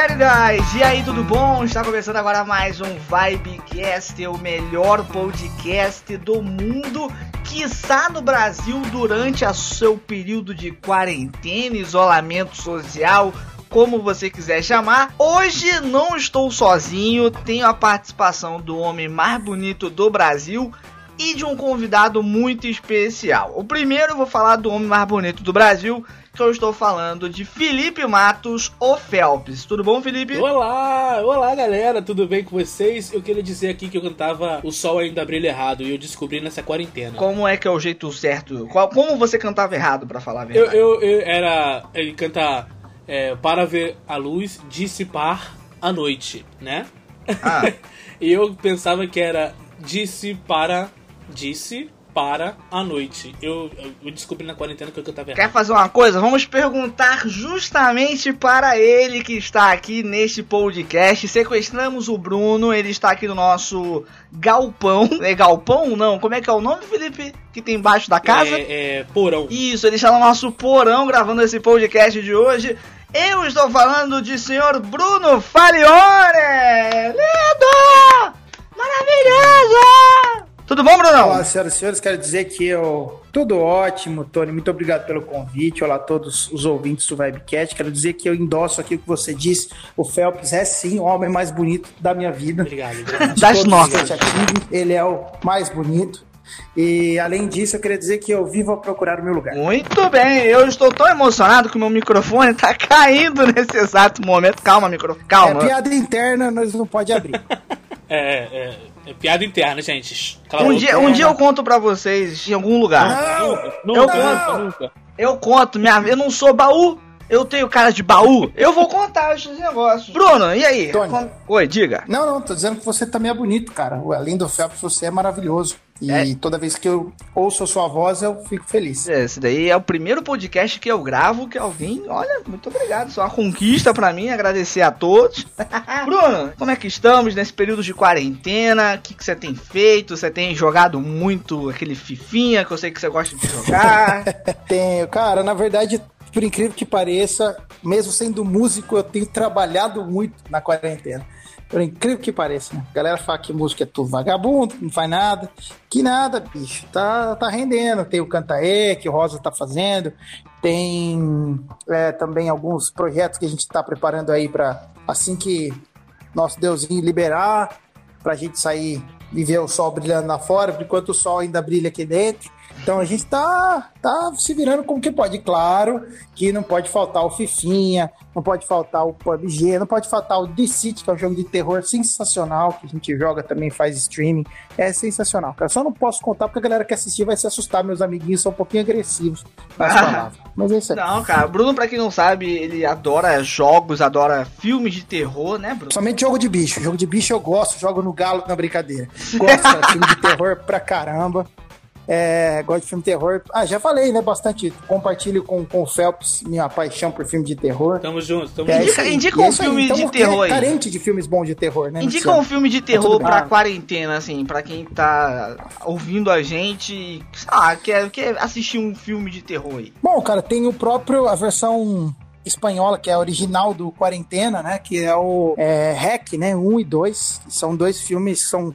queridas! E aí, tudo bom? Está começando agora mais um Vibecast, o melhor podcast do mundo, quiçá no Brasil, durante o seu período de quarentena, isolamento social, como você quiser chamar. Hoje não estou sozinho, tenho a participação do homem mais bonito do Brasil e de um convidado muito especial. O primeiro eu vou falar do homem mais bonito do Brasil, que eu estou falando de Felipe Matos, o Phelps. Tudo bom, Felipe? Olá, olá galera, tudo bem com vocês? Eu queria dizer aqui que eu cantava O Sol Ainda Brilha Errado e eu descobri nessa quarentena. Como é que é o jeito certo? Qual, como você cantava errado, para falar a verdade? Eu, eu, eu era. Ele canta é, Para ver a luz, dissipar a noite, né? Ah. e eu pensava que era disse para. Disse para a noite. Eu, eu descobri na quarentena que eu cantava errado. Quer fazer uma coisa? Vamos perguntar justamente para ele que está aqui neste podcast. Sequestramos o Bruno, ele está aqui no nosso galpão. É galpão? Não, como é que é o nome, Felipe? Que tem embaixo da casa? É, é porão. Isso, ele está no nosso porão gravando esse podcast de hoje. Eu estou falando de senhor Bruno Falione! Lindo! Maravilhoso! Tudo bom, Brunão? Olá, senhoras e senhores, quero dizer que eu. Tudo ótimo, Tony. Muito obrigado pelo convite. Olá a todos os ouvintes do Vibecast. Quero dizer que eu endosso aqui o que você disse. O Phelps é sim o homem mais bonito da minha vida. Obrigado. obrigado. Das nossas. ele é o mais bonito. E além disso, eu queria dizer que eu vivo a procurar o meu lugar. Muito bem, eu estou tão emocionado que o meu microfone tá caindo nesse exato momento. Calma, microfone, É calma. piada interna, nós não pode abrir. É, é, é piada interna, gente. Cala um, dia, um dia eu conto pra vocês em algum lugar. Não! Nunca, Eu nunca, conto. nunca. Eu conto, minha, eu não sou baú, eu tenho cara de baú. Eu vou contar esses negócios. Bruno, e aí? Tony. Oi, diga. Não, não, tô dizendo que você também é bonito, cara. Além do Phelps, você é maravilhoso. E É. toda vez que eu ouço a sua voz, eu fico feliz. Esse daí é o primeiro podcast que eu gravo que alguém. Olha, muito obrigado. Isso é uma conquista pra mim. Agradecer a todos. Bruno, como é que estamos nesse período de quarentena? O que, que você tem feito? Você tem jogado muito aquele Fifinha que eu sei que você gosta de jogar? Tenho, cara, na verdade, por incrível que pareça, mesmo sendo músico, eu tenho trabalhado muito na quarentena. Por incrível que pareça, né? A galera fala que música é tudo vagabundo, não faz nada. Que nada, bicho. Tá, tá rendendo. Tem o Cantaê, que o Rosa tá fazendo. Tem é, também alguns projetos que a gente tá preparando aí para assim que nosso Deusinho liberar, pra gente sair e ver o sol brilhando lá fora, enquanto o sol ainda brilha aqui dentro. Então a gente tá, tá se virando como que pode. Claro que não pode faltar o Fifinha, não pode faltar o PUBG, não pode faltar o The City, que é um jogo de terror sensacional, que a gente joga também, faz streaming. É sensacional, cara. Só não posso contar porque a galera que assistir vai se assustar. Meus amiguinhos são um pouquinho agressivos nas palavras. Mas é isso aí. Não, cara, Bruno, pra quem não sabe, ele adora jogos, adora filmes de terror, né, Bruno? Somente jogo de bicho. Jogo de bicho eu gosto, jogo no galo na brincadeira. Gosto, cara, filme de terror pra caramba. É, gosto de filme de terror. Ah, já falei, né? Bastante. Compartilho com, com o Phelps minha paixão por filme de terror. Tamo juntos, tamo É juntos. Indica- é um aí. filme de Estamos terror aí. carente de filmes bons de terror, né? Indica um filme de terror tudo pra quarentena, assim, pra quem tá ouvindo a gente e, ah, quer, quer assistir um filme de terror aí. Bom, cara, tem o próprio, a versão espanhola, que é a original do Quarentena, né? Que é o é, Hack, né? 1 e 2. que São dois filmes que são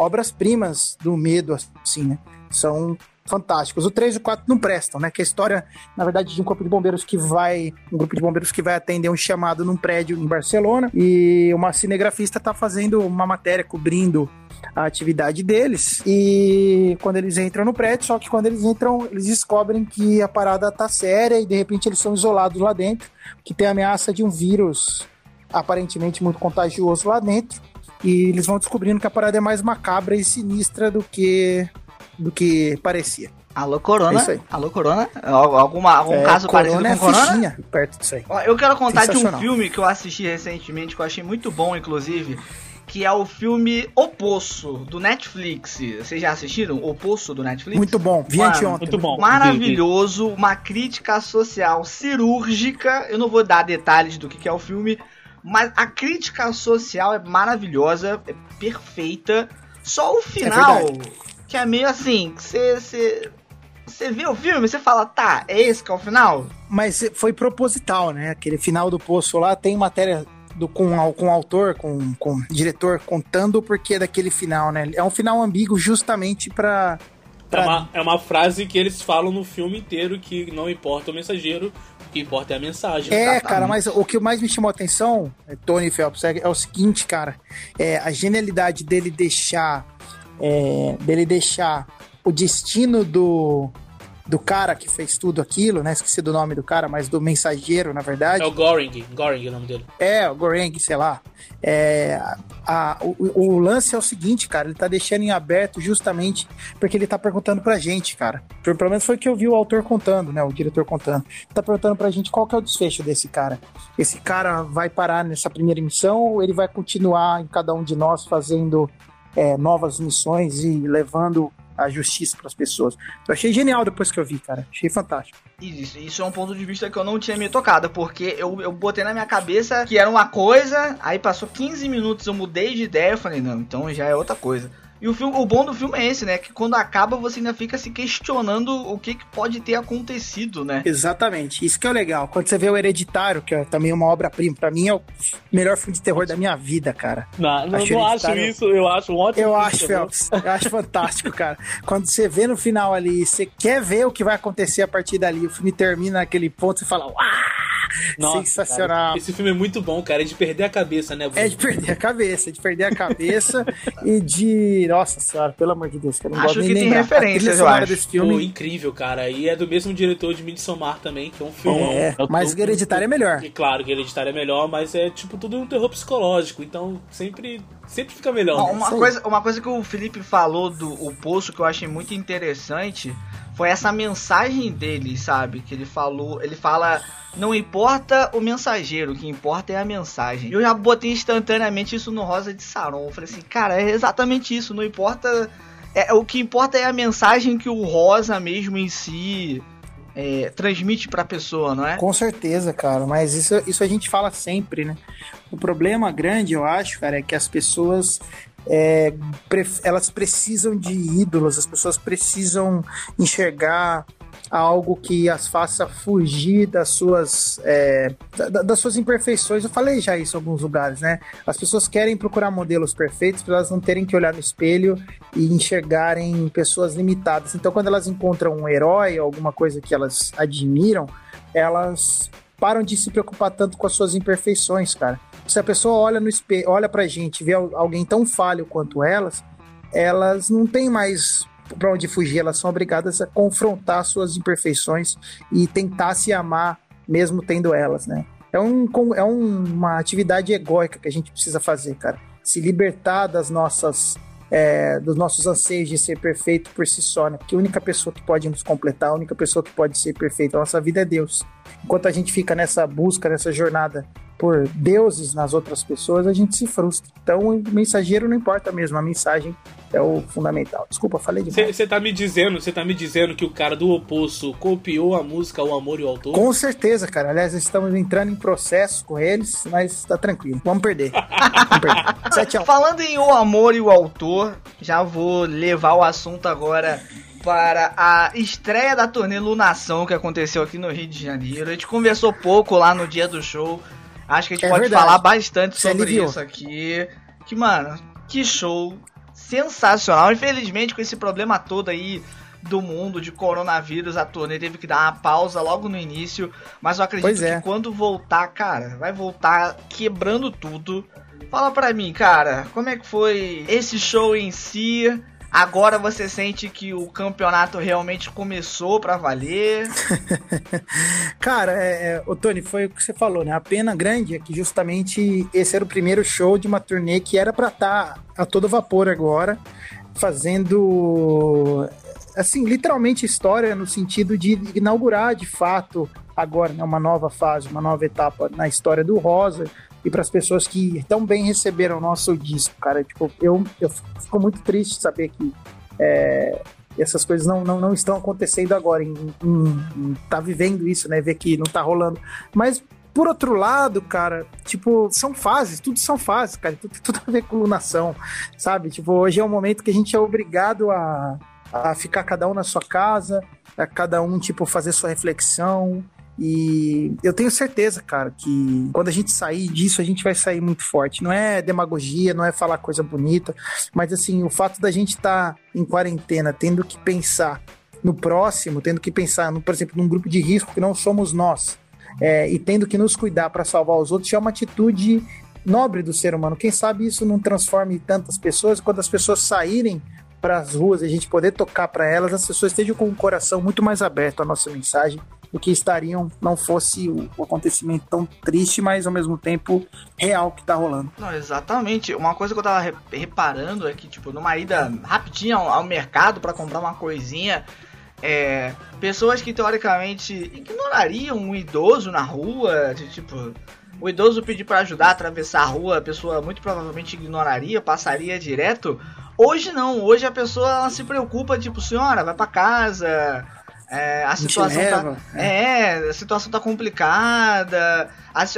obras-primas do medo, assim, né? São fantásticos. O 3 e o 4 não prestam, né? Que a história, na verdade, de um corpo de bombeiros que vai. Um grupo de bombeiros que vai atender um chamado num prédio em Barcelona. E uma cinegrafista tá fazendo uma matéria cobrindo a atividade deles. E quando eles entram no prédio, só que quando eles entram, eles descobrem que a parada tá séria e de repente eles são isolados lá dentro, que tem a ameaça de um vírus aparentemente muito contagioso lá dentro. E eles vão descobrindo que a parada é mais macabra e sinistra do que do que parecia. Alô, Corona? É isso aí. Alô, Corona? Al- Alguma, algum É, caso parecido corona com é Corona? fichinha perto disso aí. Eu quero contar de um filme que eu assisti recentemente, que eu achei muito bom, inclusive, que é o filme O Poço, do Netflix. Vocês já assistiram O Poço do Netflix? Muito bom. Vi Mano, anteontem. Muito bom. Maravilhoso, uma crítica social cirúrgica. Eu não vou dar detalhes do que que é o filme, mas a crítica social é maravilhosa, é perfeita. Só o final, verdade. que é meio assim, você Você vê o filme, você fala, tá, é esse que é o final? Mas foi proposital, né? Aquele final do poço lá tem matéria do, com, com o autor, com, com o diretor, contando o porquê daquele final, né? É um final ambíguo justamente pra. pra... É, uma, é uma frase que eles falam no filme inteiro que não importa o mensageiro, que importa é a mensagem. É, Exatamente. cara, mas o que mais me chamou a atenção, é, Tony Phelps, é, é o seguinte, cara. É a genialidade dele deixar. É, dele deixar o destino do, do cara que fez tudo aquilo, né? Esqueci do nome do cara, mas do mensageiro, na verdade. É o Goring, Goring é o nome dele. É, o Goring, sei lá. É, a, o, o, lance é o seguinte, cara, ele tá deixando em aberto justamente porque ele tá perguntando pra gente, cara. Pelo menos foi o que eu vi o autor contando, né? O diretor contando. Tá perguntando pra gente qual que é o desfecho desse cara. Esse cara vai parar nessa primeira missão ou ele vai continuar em cada um de nós fazendo é, novas missões e levando a justiça para as pessoas. Eu achei genial depois que eu vi, cara. Achei fantástico. Isso, isso é um ponto de vista que eu não tinha me tocado, porque eu, eu botei na minha cabeça que era uma coisa, aí passou 15 minutos, eu mudei de ideia, eu falei, não, então já é outra coisa. E o, filme, o bom do filme é esse, né? Que quando acaba você ainda fica se questionando o que, que pode ter acontecido, né? Exatamente. Isso que é legal. Quando você vê o Hereditário, que é também uma obra-prima, pra mim é o melhor filme de terror da minha vida, cara. Não, não acho, não acho isso. Eu acho um ótimo Eu acho, Phelps. Eu acho fantástico, cara. Quando você vê no final ali, você quer ver o que vai acontecer a partir dali, o filme termina naquele ponto e fala, uau! Nossa, Sensacional. Cara, esse filme é muito bom, cara. É de perder a cabeça, né? Bruno? É de perder a cabeça, é de perder a cabeça e de. Nossa senhora, pelo amor de Deus, cara. Não acho que tem referências, eu acho. Desse filme. Pô, incrível, cara. E é do mesmo diretor de Midsommar também, que é um filme. É, é mas o Hereditário é melhor. E claro que Hereditário é melhor, mas é tipo tudo um terror psicológico. Então sempre sempre fica melhor. Né? Uma, coisa, uma coisa que o Felipe falou do o Poço que eu achei muito interessante foi essa mensagem dele, sabe? Que ele falou, ele fala, não importa o mensageiro, o que importa é a mensagem. Eu já botei instantaneamente isso no Rosa de Saron. Eu falei assim, cara, é exatamente isso, não importa. É, o que importa é a mensagem que o Rosa mesmo em si é, transmite pra pessoa, não é? Com certeza, cara, mas isso, isso a gente fala sempre, né? O problema grande, eu acho, cara, é que as pessoas é, elas precisam de ídolos, as pessoas precisam enxergar algo que as faça fugir das suas é, das suas imperfeições. Eu falei já isso em alguns lugares, né? As pessoas querem procurar modelos perfeitos para elas não terem que olhar no espelho e enxergarem pessoas limitadas. Então, quando elas encontram um herói, alguma coisa que elas admiram, elas param de se preocupar tanto com as suas imperfeições, cara se a pessoa olha no espelho, olha pra gente, vê alguém tão falho quanto elas, elas não têm mais para onde fugir, elas são obrigadas a confrontar suas imperfeições e tentar se amar mesmo tendo elas, né? É, um, é um, uma atividade egóica que a gente precisa fazer, cara. Se libertar das nossas é, dos nossos anseios de ser perfeito por si só, né? Porque a única pessoa que pode nos completar, a única pessoa que pode ser perfeita na nossa vida é Deus. Enquanto a gente fica nessa busca, nessa jornada por deuses nas outras pessoas, a gente se frustra. Então, o mensageiro não importa mesmo, a mensagem é o fundamental. Desculpa, falei demais. Você tá me dizendo, você tá me dizendo que o cara do oposto copiou a música O Amor e o Autor? Com certeza, cara. Aliás, estamos entrando em processo com eles, mas tá tranquilo. Vamos perder. Vamos perder. Sete Falando em O Amor e o Autor, já vou levar o assunto agora para a estreia da turnê Lunação que aconteceu aqui no Rio de Janeiro. A gente conversou pouco lá no dia do show. Acho que a gente é pode verdade. falar bastante Você sobre aliviou. isso aqui. Que, mano, que show sensacional. Infelizmente, com esse problema todo aí do mundo de coronavírus, a turnê teve que dar uma pausa logo no início. Mas eu acredito é. que quando voltar, cara, vai voltar quebrando tudo. Fala pra mim, cara, como é que foi esse show em si? Agora você sente que o campeonato realmente começou para valer? Cara, é, é, o Tony, foi o que você falou, né? A pena grande é que justamente esse era o primeiro show de uma turnê que era para estar tá a todo vapor agora, fazendo assim, literalmente história no sentido de inaugurar de fato agora né, uma nova fase, uma nova etapa na história do Rosa, e para as pessoas que tão bem receberam o nosso disco, cara. Tipo, eu, eu fico muito triste saber que é, essas coisas não, não, não estão acontecendo agora, em, em, em tá vivendo isso, né? Ver que não tá rolando. Mas por outro lado, cara, tipo, são fases, tudo são fases, cara, tudo, tudo a ver com lunação, sabe? Tipo, hoje é um momento que a gente é obrigado a, a ficar cada um na sua casa, a cada um, tipo, fazer sua reflexão. E eu tenho certeza, cara, que quando a gente sair disso, a gente vai sair muito forte. Não é demagogia, não é falar coisa bonita, mas assim, o fato da gente estar tá em quarentena, tendo que pensar no próximo, tendo que pensar, no, por exemplo, num grupo de risco que não somos nós, é, e tendo que nos cuidar para salvar os outros, é uma atitude nobre do ser humano. Quem sabe isso não transforme tantas pessoas, quando as pessoas saírem para as ruas e a gente poder tocar para elas, as pessoas estejam com o coração muito mais aberto à nossa mensagem do que estariam não fosse o, acontecimento tão triste, mas ao mesmo tempo real que tá rolando. Não, exatamente. Uma coisa que eu tava reparando é que, tipo, numa ida rapidinha ao, ao mercado para comprar uma coisinha, é, pessoas que teoricamente ignorariam um idoso na rua, de, tipo, o idoso pedir para ajudar a atravessar a rua, a pessoa muito provavelmente ignoraria, passaria direto. Hoje não, hoje a pessoa se preocupa, tipo, senhora, vai para casa, é, a situação tá, é. é. a situação tá complicada.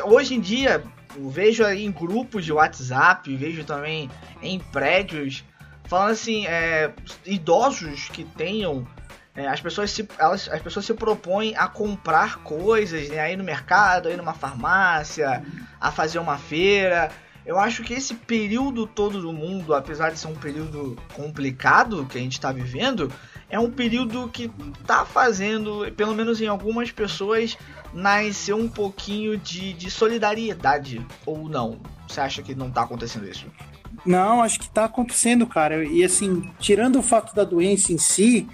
hoje em dia, vejo aí em grupos de WhatsApp, vejo também em prédios, falando assim, é, idosos que tenham. É, as, pessoas se, elas, as pessoas se propõem a comprar coisas, né, a ir no mercado, a ir numa farmácia, a fazer uma feira. Eu acho que esse período todo do mundo, apesar de ser um período complicado que a gente está vivendo, é um período que tá fazendo, pelo menos em algumas pessoas, nascer um pouquinho de, de solidariedade. Ou não? Você acha que não tá acontecendo isso? Não, acho que tá acontecendo, cara. E assim, tirando o fato da doença em si,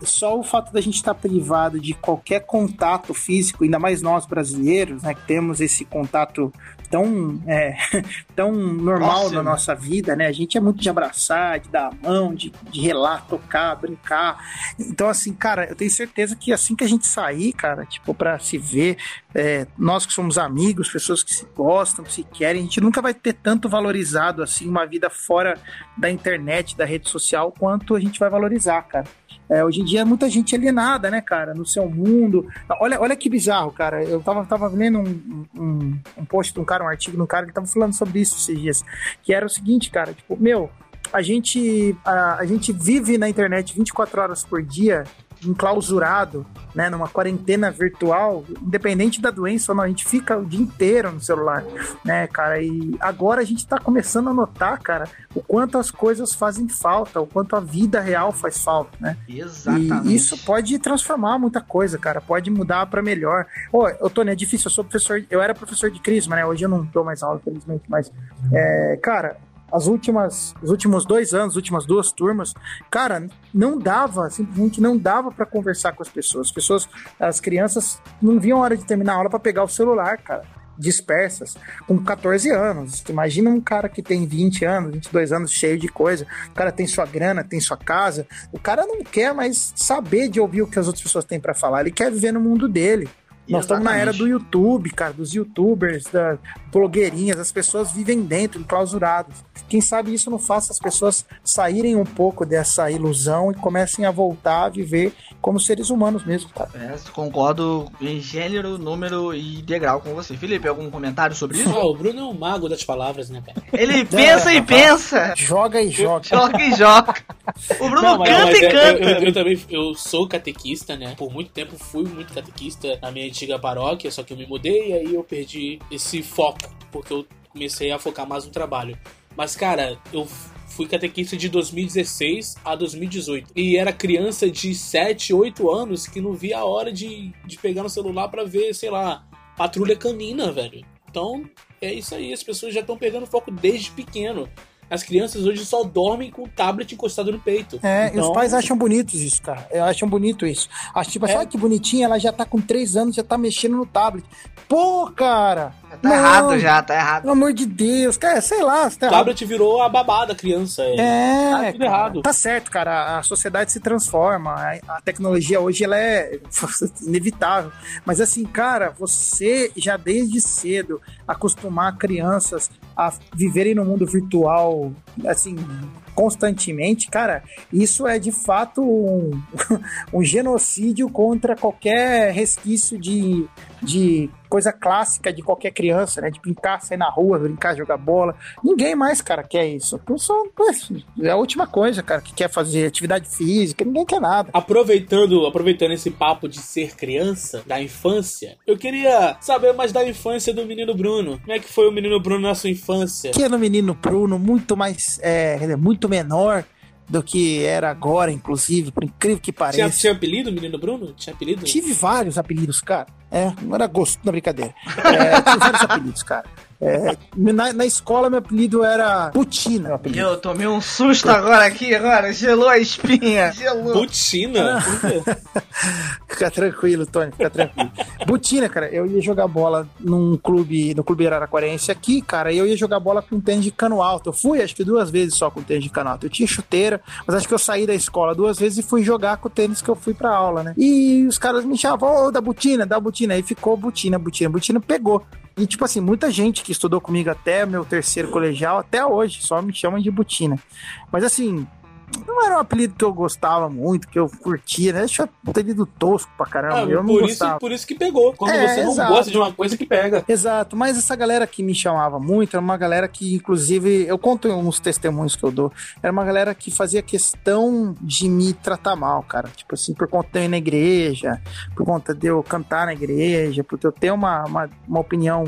só o fato da gente estar tá privado de qualquer contato físico, ainda mais nós brasileiros, né, que temos esse contato tão, é, tão normal nossa, na nossa vida, né? A gente é muito de abraçar, de dar a mão, de, de relar, tocar, brincar. Então, assim, cara, eu tenho certeza que assim que a gente sair, cara, tipo, pra se ver, é, nós que somos amigos, pessoas que se gostam, que se querem, a gente nunca vai ter tanto valorizado, assim, uma vida fora da internet, da rede social, quanto a gente vai valorizar, cara. É, hoje em dia muita gente alienada, né, cara, no seu mundo. Olha, olha que bizarro, cara. Eu tava, tava lendo um, um, um post de um cara, um artigo de um cara que tava falando sobre isso esses dias. Que era o seguinte, cara, tipo, meu, a gente, a, a gente vive na internet 24 horas por dia enclausurado, né, numa quarentena virtual, independente da doença ou não, a gente fica o dia inteiro no celular, né, cara? E agora a gente tá começando a notar, cara, o quanto as coisas fazem falta, o quanto a vida real faz falta, né? Exatamente. E isso pode transformar muita coisa, cara, pode mudar para melhor. Ô, oh, Tony, é difícil, eu sou professor, eu era professor de crisma, né? Hoje eu não dou mais aula, felizmente, mas, é, cara, as últimas, os últimos dois anos, as últimas duas turmas, cara, não dava, simplesmente não dava para conversar com as pessoas. As pessoas, as crianças não viam a hora de terminar a aula para pegar o celular, cara, dispersas, com 14 anos. Imagina um cara que tem 20 anos, 22 anos, cheio de coisa. O cara tem sua grana, tem sua casa. O cara não quer mais saber de ouvir o que as outras pessoas têm para falar. Ele quer viver no mundo dele. Nós estamos na era do YouTube, cara, dos youtubers, das blogueirinhas, as pessoas vivem dentro, enclausuradas. Quem sabe isso não faça as pessoas saírem um pouco dessa ilusão e comecem a voltar a viver como seres humanos mesmo, cara. É, concordo em gênero, número e degrau com você. Felipe, algum comentário sobre isso? Oh, o Bruno é um mago das palavras, né, cara? Ele pensa é, e pensa! Joga e joga. Joga e joga. O Bruno não, mas, canta mas, e canta. Eu, eu, eu, também eu sou catequista, né? Por muito tempo fui muito catequista na minha antiga paróquia, só que eu me mudei e aí eu perdi esse foco, porque eu comecei a focar mais no trabalho. Mas, cara, eu fui catequista de 2016 a 2018. E era criança de 7, 8 anos que não via a hora de, de pegar no celular para ver, sei lá, patrulha canina, velho. Então, é isso aí. As pessoas já estão pegando foco desde pequeno. As crianças hoje só dormem com o tablet encostado no peito. É, então... e os então, pais acham bonitos isso, cara. Eu acham bonito isso. Acho tipo, é. que bonitinha, ela já tá com 3 anos, já tá mexendo no tablet. Pô, cara! Tá não, errado já, tá errado. Pelo amor de Deus, cara, sei lá. Tá o tablet virou a babá da criança. É, é tá tudo errado. Tá certo, cara. A sociedade se transforma. A tecnologia hoje ela é inevitável. Mas assim, cara, você já desde cedo acostumar crianças a viverem no mundo virtual, assim, constantemente, cara, isso é de fato um, um genocídio contra qualquer resquício de, de coisa clássica de qualquer criança, né? De brincar, sair na rua, brincar, jogar bola. Ninguém mais, cara, quer isso. Pessoal, é a última coisa, cara, que quer fazer atividade física, ninguém quer nada. Aproveitando, aproveitando esse papo de ser criança, da infância, eu queria saber mais da infância do menino Bruno. Como é que foi o menino Bruno na sua infância? Que no menino Bruno, muito mais, é, muito menor do que era agora, inclusive, por incrível que pareça. Tinha, tinha apelido, menino Bruno? Tinha apelido? Tive vários apelidos, cara. É, não era gosto, na brincadeira. É, tive vários apelidos, cara. É, na, na, escola, meu apelido era Putina. Eu tomei um susto agora aqui, agora. Gelou a espinha. Gelou. Putina? fica tranquilo, Tony, fica tranquilo. Butina, cara, eu ia jogar bola num clube, no clube Araraquarense aqui, cara, e eu ia jogar bola com tênis de cano alto. Eu fui, acho que duas vezes só com tênis de cano alto. Eu tinha chuteira, mas acho que eu saí da escola duas vezes e fui jogar com o tênis que eu fui pra aula, né? E os caras me chamavam, ô, oh, da Butina, da Butina. Aí ficou Butina, Butina. Butina pegou. E, tipo assim, muita gente que estudou comigo até meu terceiro colegial, até hoje, só me chamam de Butina. Mas, assim, não era um apelido que eu gostava muito, que eu curtia, né? Deixa eu apelido tosco pra caramba. Ah, eu não por gostava. Isso, por isso que pegou. Quando é, você não exato. gosta de uma coisa que pega. Exato, mas essa galera que me chamava muito era uma galera que, inclusive, eu conto uns testemunhos que eu dou. Era uma galera que fazia questão de me tratar mal, cara. Tipo assim, por conta de eu ir na igreja, por conta de eu cantar na igreja, porque eu tenho uma, uma, uma opinião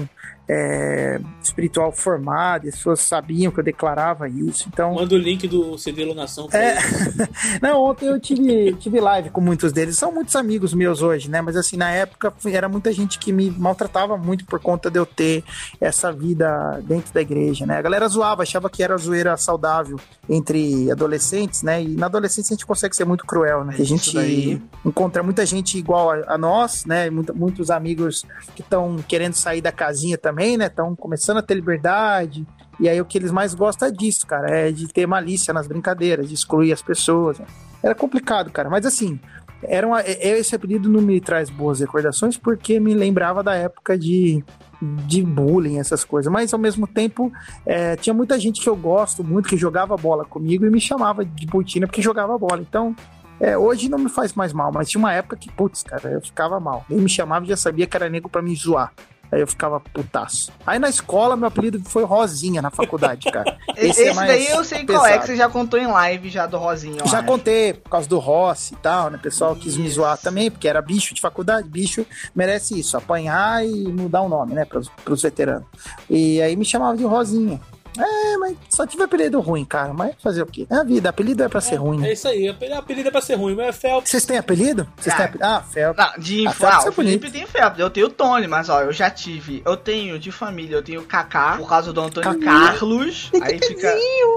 é, espiritual formado, e as pessoas sabiam que eu declarava isso. Então, Manda o link do CD Lunação. É... Não, ontem eu tive, tive live com muitos deles. São muitos amigos meus hoje, né? Mas assim, na época era muita gente que me maltratava muito por conta de eu ter essa vida dentro da igreja, né? A galera zoava, achava que era zoeira saudável entre adolescentes, né? E na adolescência a gente consegue ser muito cruel, né? a gente encontra muita gente igual a, a nós, né? muitos amigos que estão querendo sair da casinha também também, né? Estão começando a ter liberdade. E aí o que eles mais gostam é disso, cara. É de ter malícia nas brincadeiras, de excluir as pessoas. Né? Era complicado, cara. Mas assim, era uma, é, é, esse apelido não me traz boas recordações porque me lembrava da época de, de bullying, essas coisas. Mas ao mesmo tempo, é, tinha muita gente que eu gosto muito, que jogava bola comigo e me chamava de Butina porque jogava bola. Então, é, hoje não me faz mais mal, mas tinha uma época que, putz, cara, eu ficava mal. Ele me chamava e já sabia que era nego pra me zoar. Aí eu ficava putaço. Aí na escola, meu apelido foi Rosinha na faculdade, cara. Esse, Esse é daí eu sei pesado. qual é, que você já contou em live já do Rosinha. Já acho. contei, por causa do Rossi e tal, né? O pessoal isso. quis me zoar também, porque era bicho de faculdade. Bicho merece isso, apanhar e mudar o nome, né? Pros, pros veteranos. E aí me chamava de Rosinha. É, mas só tive apelido ruim, cara. Mas fazer o quê? É a vida, apelido é pra ser ruim. Né? É isso aí, apelido é pra ser ruim, mas é Phelps. Vocês têm apelido? Vocês têm apelido? Ah, Phelps. Não, de ah, Phelps ah, o Felipe tem Phelps. Eu tenho Tony, mas ó, eu já tive. Eu tenho de família, eu tenho Kaká, por causa do Antônio Carlos. Aí fica.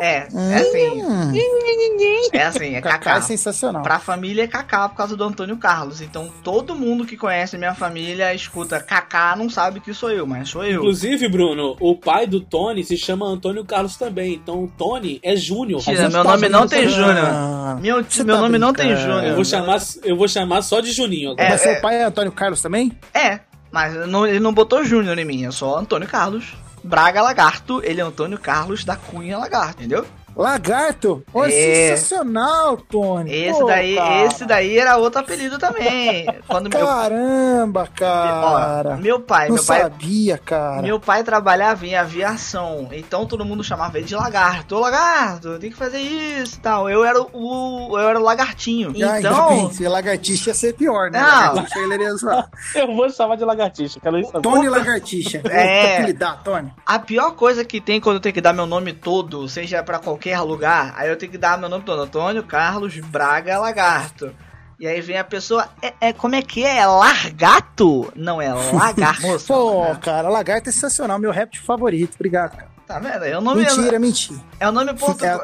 É, é assim. Hum. É assim, é Kaká. Kaká é sensacional. Pra família é Kaká por causa do Antônio Carlos. Então todo mundo que conhece minha família escuta Kaká, não sabe que sou eu, mas sou eu. Inclusive, Bruno, o pai do Tony se chama Antônio Carlos também. Então o Tony é Júnior. Tira, meu nome não tem Júnior. Meu, meu tá nome não tem Júnior. Eu vou chamar, eu vou chamar só de Juninho agora. É, mas seu é... pai é Antônio Carlos também? É, mas não, ele não botou Júnior em mim, é só Antônio Carlos. Braga Lagarto, ele é Antônio Carlos da Cunha Lagarto, entendeu? Lagarto? Oh, é. sensacional, Tony. Esse Pô, daí, cara. esse daí era outro apelido também. Quando Caramba, meu... cara. Ó, meu pai, Não meu pai sabia, cara. Meu pai trabalhava em aviação, então todo mundo chamava ele de lagarto. Ô, lagarto, tem que fazer isso, tal. Eu era o eu era o lagartinho. Ah, então, se lagartixa ia ser pior, né? Não. Eu vou chamar de lagartixa, quero isso. Tony Lagartixa. É. Tony. A pior coisa que tem quando eu tenho que dar meu nome todo, seja para qualquer qualquer lugar, aí eu tenho que dar meu nome todo, Antônio Carlos Braga Lagarto. E aí vem a pessoa, é, é, como é que é? É largato? Não, é lagarto. Pô, cara, lagarto é sensacional, meu réptil favorito. Obrigado, cara. Tá vendo? É o nome, mentira, é, mentira. É o nome, portu... é...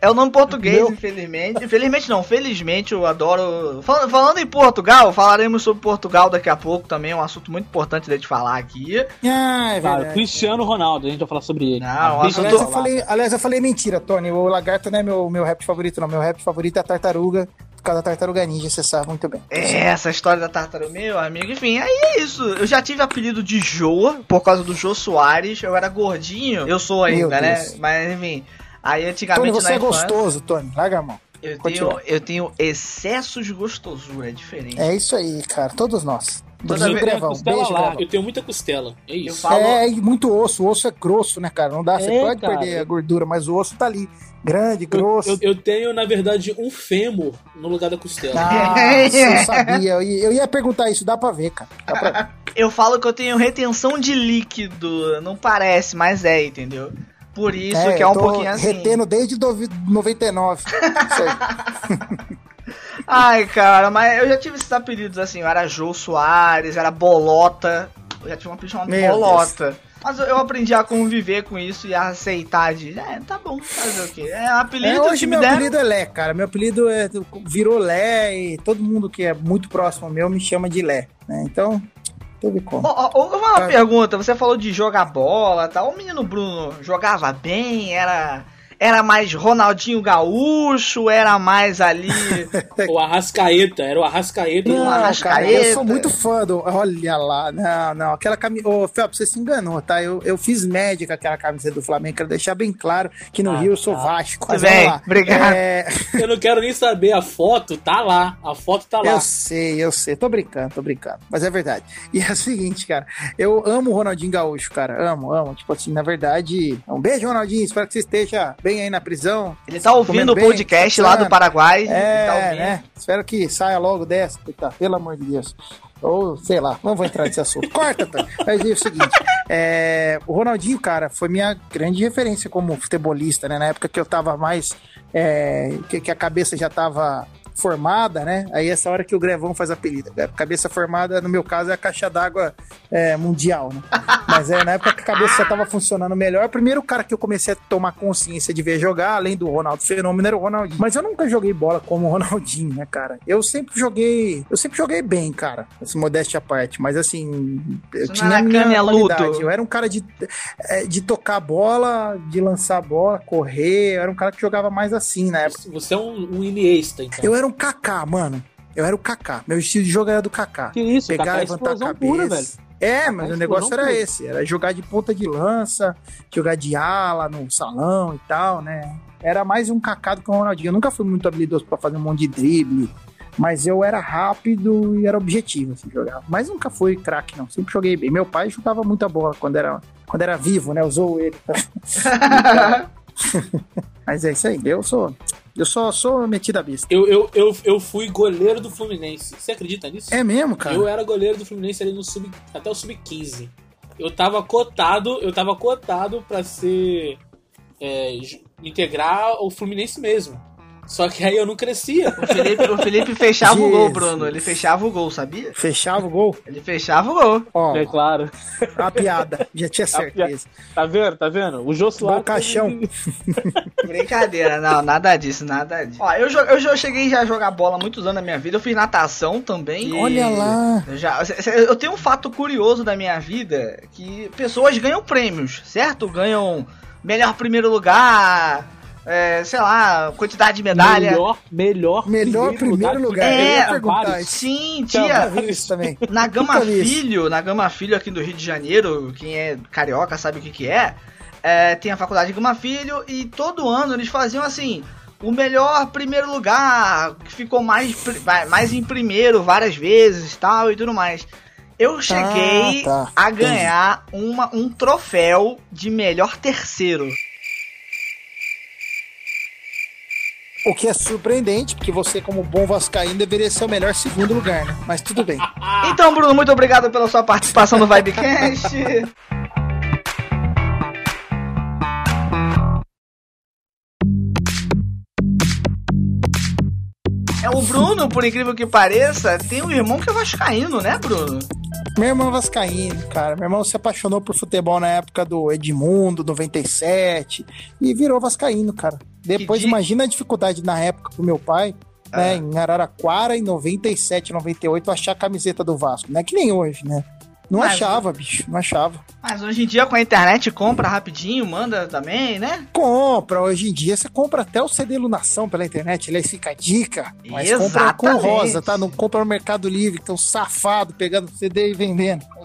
é o nome português, Meu... infelizmente. Infelizmente não, felizmente eu adoro. Falando, falando, em Portugal, falaremos sobre Portugal daqui a pouco também, é um assunto muito importante de gente falar aqui. Ah, é. Cristiano Ronaldo, a gente vai falar sobre ele. Não, assunto... aliás, eu falei, aliás, eu falei mentira, Tony. O lagarto não é meu, meu rap favorito, não. Meu rap favorito é a tartaruga causa da tartaruga ninja, você sabe muito bem. É, essa história da tartaruga, meu amigo, enfim, aí é isso. Eu já tive apelido de Joa, por causa do Jô Soares, eu era gordinho, eu sou ainda, né? Mas enfim, aí antigamente Tony, você é gostoso, Tony, larga a mão. Eu tenho, eu tenho excesso de gostosura, é diferente. É isso aí, cara, todos nós. Toda vez Grevão, beijo, lá. Eu tenho muita costela, é isso. Falo... É, e muito osso, o osso é grosso, né, cara? Não dá, é, você pode cara. perder a gordura, mas o osso tá ali. Grande, grosso. Eu, eu, eu, tenho, na verdade, um fêmur no lugar da costela. Ah, eu sabia. Eu ia, eu ia perguntar isso, dá pra ver, cara. Pra... eu falo que eu tenho retenção de líquido. Não parece, mas é, entendeu? Por isso é, que é um pouquinho assim. Retendo desde 99. Isso aí. Ai, cara, mas eu já tive esses apelidos assim. Eu era Jô Soares, era Bolota. Eu já tinha um apelido chamado Meu Bolota. Deus. Mas eu aprendi a conviver com isso e a aceitar de. É, tá bom, fazer o quê? É apelido é, hoje meu apelido é Lé, cara. Meu apelido é, virou Lé e todo mundo que é muito próximo meu me chama de Lé. Né? Então, teve como. Oh, oh, uma pergunta, você falou de jogar bola e tal. O menino Bruno jogava bem, era era mais Ronaldinho Gaúcho, era mais ali. o Arrascaeta, era o Arrascaeta. Não, o Arrascaeta. Cara, eu sou muito fã do. Olha lá, não, não. Aquela camisa. Ô, Felps, você se enganou, tá? Eu, eu fiz média com aquela camisa do Flamengo. Quero deixar bem claro que no ah, Rio eu sou tá. Vasco. Mas bem, obrigado. É... Eu não quero nem saber, a foto tá lá. A foto tá lá. Eu sei, eu sei. Tô brincando, tô brincando. Mas é verdade. E é o seguinte, cara. Eu amo o Ronaldinho Gaúcho, cara. Amo, amo. Tipo assim, na verdade. Um beijo, Ronaldinho. Espero que você esteja bem aí na prisão. Ele tá ouvindo o podcast lá do Paraguai. É, tá né? Espero que saia logo dessa, tá? pelo amor de Deus. Ou, sei lá, não vou entrar nesse assunto. Corta, tá? Mas é o seguinte: é, o Ronaldinho, cara, foi minha grande referência como futebolista, né? Na época que eu tava mais. É, que, que, a cabeça já tava formada, né? Aí essa hora que o Grevão faz apelido. A cabeça formada, no meu caso, é a caixa d'água é, mundial, né? Mas é na época que a cabeça já tava funcionando melhor. O primeiro cara que eu comecei a tomar consciência de ver jogar, além do Ronaldo Fenômeno, era o Ronaldinho. Mas eu nunca joguei bola como o Ronaldinho, né, cara? Eu sempre joguei. Eu sempre joguei bem, cara. Essa modéstia à parte. Mas assim, eu Isso tinha a minha qualidade. Eu era um cara de, é, de tocar bola, de lançar bola, correr. Eu era um cara que jogava mais assim na época. Você é um, um Iniesta, então. Eu era um Kaká, mano. Eu era o Kaká. Meu estilo de jogo era do Kaká. Que isso, Pegar, Kaká é levantar a cabeça. Pura, velho. É, mas o negócio era esse, era jogar de ponta de lança, jogar de ala no salão e tal, né? Era mais um cacado que o Ronaldinho. Eu nunca fui muito habilidoso para fazer um monte de drible, mas eu era rápido e era objetivo assim, jogar. Mas nunca fui craque, não. Sempre joguei bem. Meu pai jogava muita bola quando era, quando era vivo, né? Usou ele. mas é isso aí. Eu sou eu só sou metido a vista. Eu, eu, eu, eu fui goleiro do Fluminense. Você acredita nisso? É mesmo, cara? Eu era goleiro do Fluminense ali no sub, até o sub-15. Eu tava cotado, eu tava cotado para ser. É, integrar o Fluminense mesmo. Só que aí eu não crescia. O Felipe, o Felipe fechava Jesus. o gol, Bruno. Ele fechava o gol, sabia? Fechava o gol? Ele fechava o gol. Ó, é claro. A piada. Já tinha certeza. Tá vendo? Tá vendo? O Jô Soares... O caixão. Brincadeira. Não, nada disso, nada disso. Ó, eu, eu já cheguei já a jogar bola há muitos anos na minha vida. Eu fiz natação também. Olha lá. Eu, já, eu tenho um fato curioso da minha vida que pessoas ganham prêmios, certo? Ganham melhor primeiro lugar é, sei lá, quantidade de medalha. Melhor, melhor, melhor primeiro, primeiro lugar. É, sim, tia. também. Na Gama Filho, na Gama Filho aqui do Rio de Janeiro, quem é carioca sabe o que que é, é tem a faculdade Gama Filho e todo ano eles faziam assim, o melhor primeiro lugar, que ficou mais, mais em primeiro várias vezes tal e tudo mais. Eu cheguei ah, tá. a ganhar uma, um troféu de melhor terceiro. O que é surpreendente, porque você, como bom vascaíno, deveria ser o melhor segundo lugar, né? Mas tudo bem. Então, Bruno, muito obrigado pela sua participação no Vibecast. É o Bruno, por incrível que pareça, tem um irmão que é vascaíno, né, Bruno? Meu irmão é vascaíno, cara. Meu irmão se apaixonou por futebol na época do Edmundo, 97, e virou vascaíno, cara. Depois, imagina a dificuldade na época pro meu pai, né, em Araraquara, em 97, 98, achar a camiseta do Vasco. Não é que nem hoje, né? Não mas, achava, bicho, não achava. Mas hoje em dia com a internet compra rapidinho, manda também, né? Compra, hoje em dia você compra até o CD Lunação pela internet, ele fica a dica. Mas Exatamente. compra com rosa, tá? Não compra no Mercado Livre, que tão safado pegando CD e vendendo. É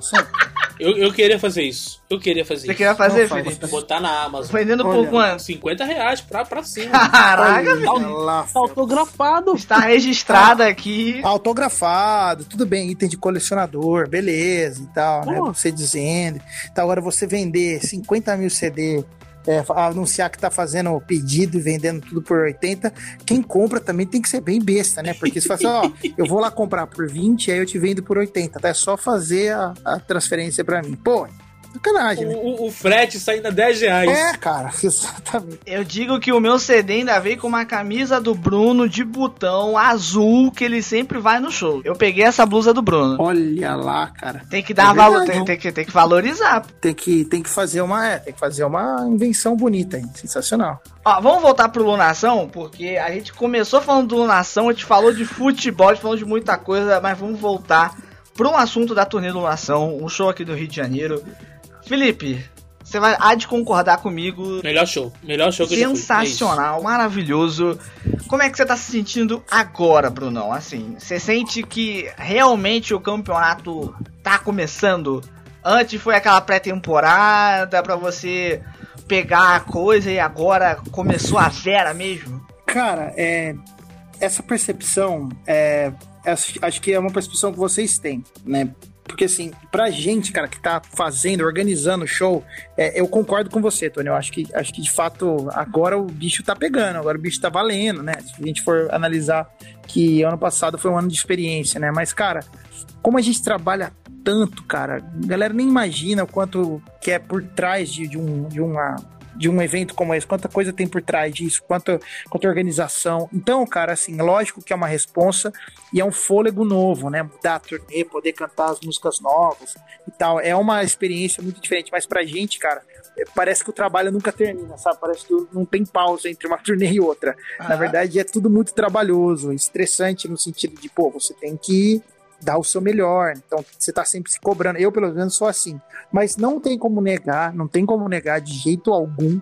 Eu, eu queria fazer isso. Eu queria fazer Você isso. queria fazer, Não faz. Felipe? Botar na Amazon. Vendendo por Olha. quanto? 50 reais pra, pra cima. Caraca, Olha velho. lá, Tá autografado. Está registrado aqui. autografado, tudo bem, item de colecionador, beleza e tal, né? Pô. Você dizendo. Então, agora você vender 50 mil CD, é, anunciar que tá fazendo pedido e vendendo tudo por 80, quem compra também tem que ser bem besta, né? Porque você fala assim, ó, eu vou lá comprar por 20, aí eu te vendo por 80, tá? É só fazer a, a transferência pra mim. Pô, sacanagem, né? O, o, o frete sai ainda 10 reais. É, cara, exatamente. Eu digo que o meu CD ainda veio com uma camisa do Bruno de botão azul que ele sempre vai no show. Eu peguei essa blusa do Bruno. Olha lá, cara. Tem que dar É valor, tem, tem que, tem que valorizar. Tem que, tem que fazer uma, é, tem que fazer uma invenção bonita aí, sensacional. Ó, vamos voltar pro Lunação, porque a gente começou falando do Lunação, a gente falou de futebol, a gente falou de muita coisa, mas vamos voltar para um assunto da turnê do Lunação, um show aqui do Rio de Janeiro. Felipe, você vai há de concordar comigo. Melhor show. Melhor show que eu já fui. É Sensacional, maravilhoso. Como é que você tá se sentindo agora, Brunão? Assim, você sente que realmente o campeonato tá começando? Antes foi aquela pré-temporada pra você pegar a coisa e agora começou a vera mesmo? Cara, é, essa percepção, é, acho, acho que é uma percepção que vocês têm, né? Porque assim, pra gente, cara, que tá fazendo, organizando o show, é, eu concordo com você, Tony. Eu acho que, acho que de fato agora o bicho tá pegando, agora o bicho tá valendo, né? Se a gente for analisar que ano passado foi um ano de experiência, né? Mas, cara, como a gente trabalha tanto, cara, a galera nem imagina o quanto que é por trás de, de um, de uma de um evento como esse, quanta coisa tem por trás disso, quanta, quanta organização. Então, cara, assim, lógico que é uma responsa e é um fôlego novo, né? Mudar a turnê, poder cantar as músicas novas e tal. É uma experiência muito diferente, mas pra gente, cara, é, parece que o trabalho nunca termina, sabe? Parece que não tem pausa entre uma turnê e outra. Na Ah. verdade, é tudo muito trabalhoso, estressante no sentido de, pô, você tem que dar o seu melhor. Então, você tá sempre se cobrando. Eu, pelo menos, sou assim. Mas não tem como negar, não tem como negar de jeito algum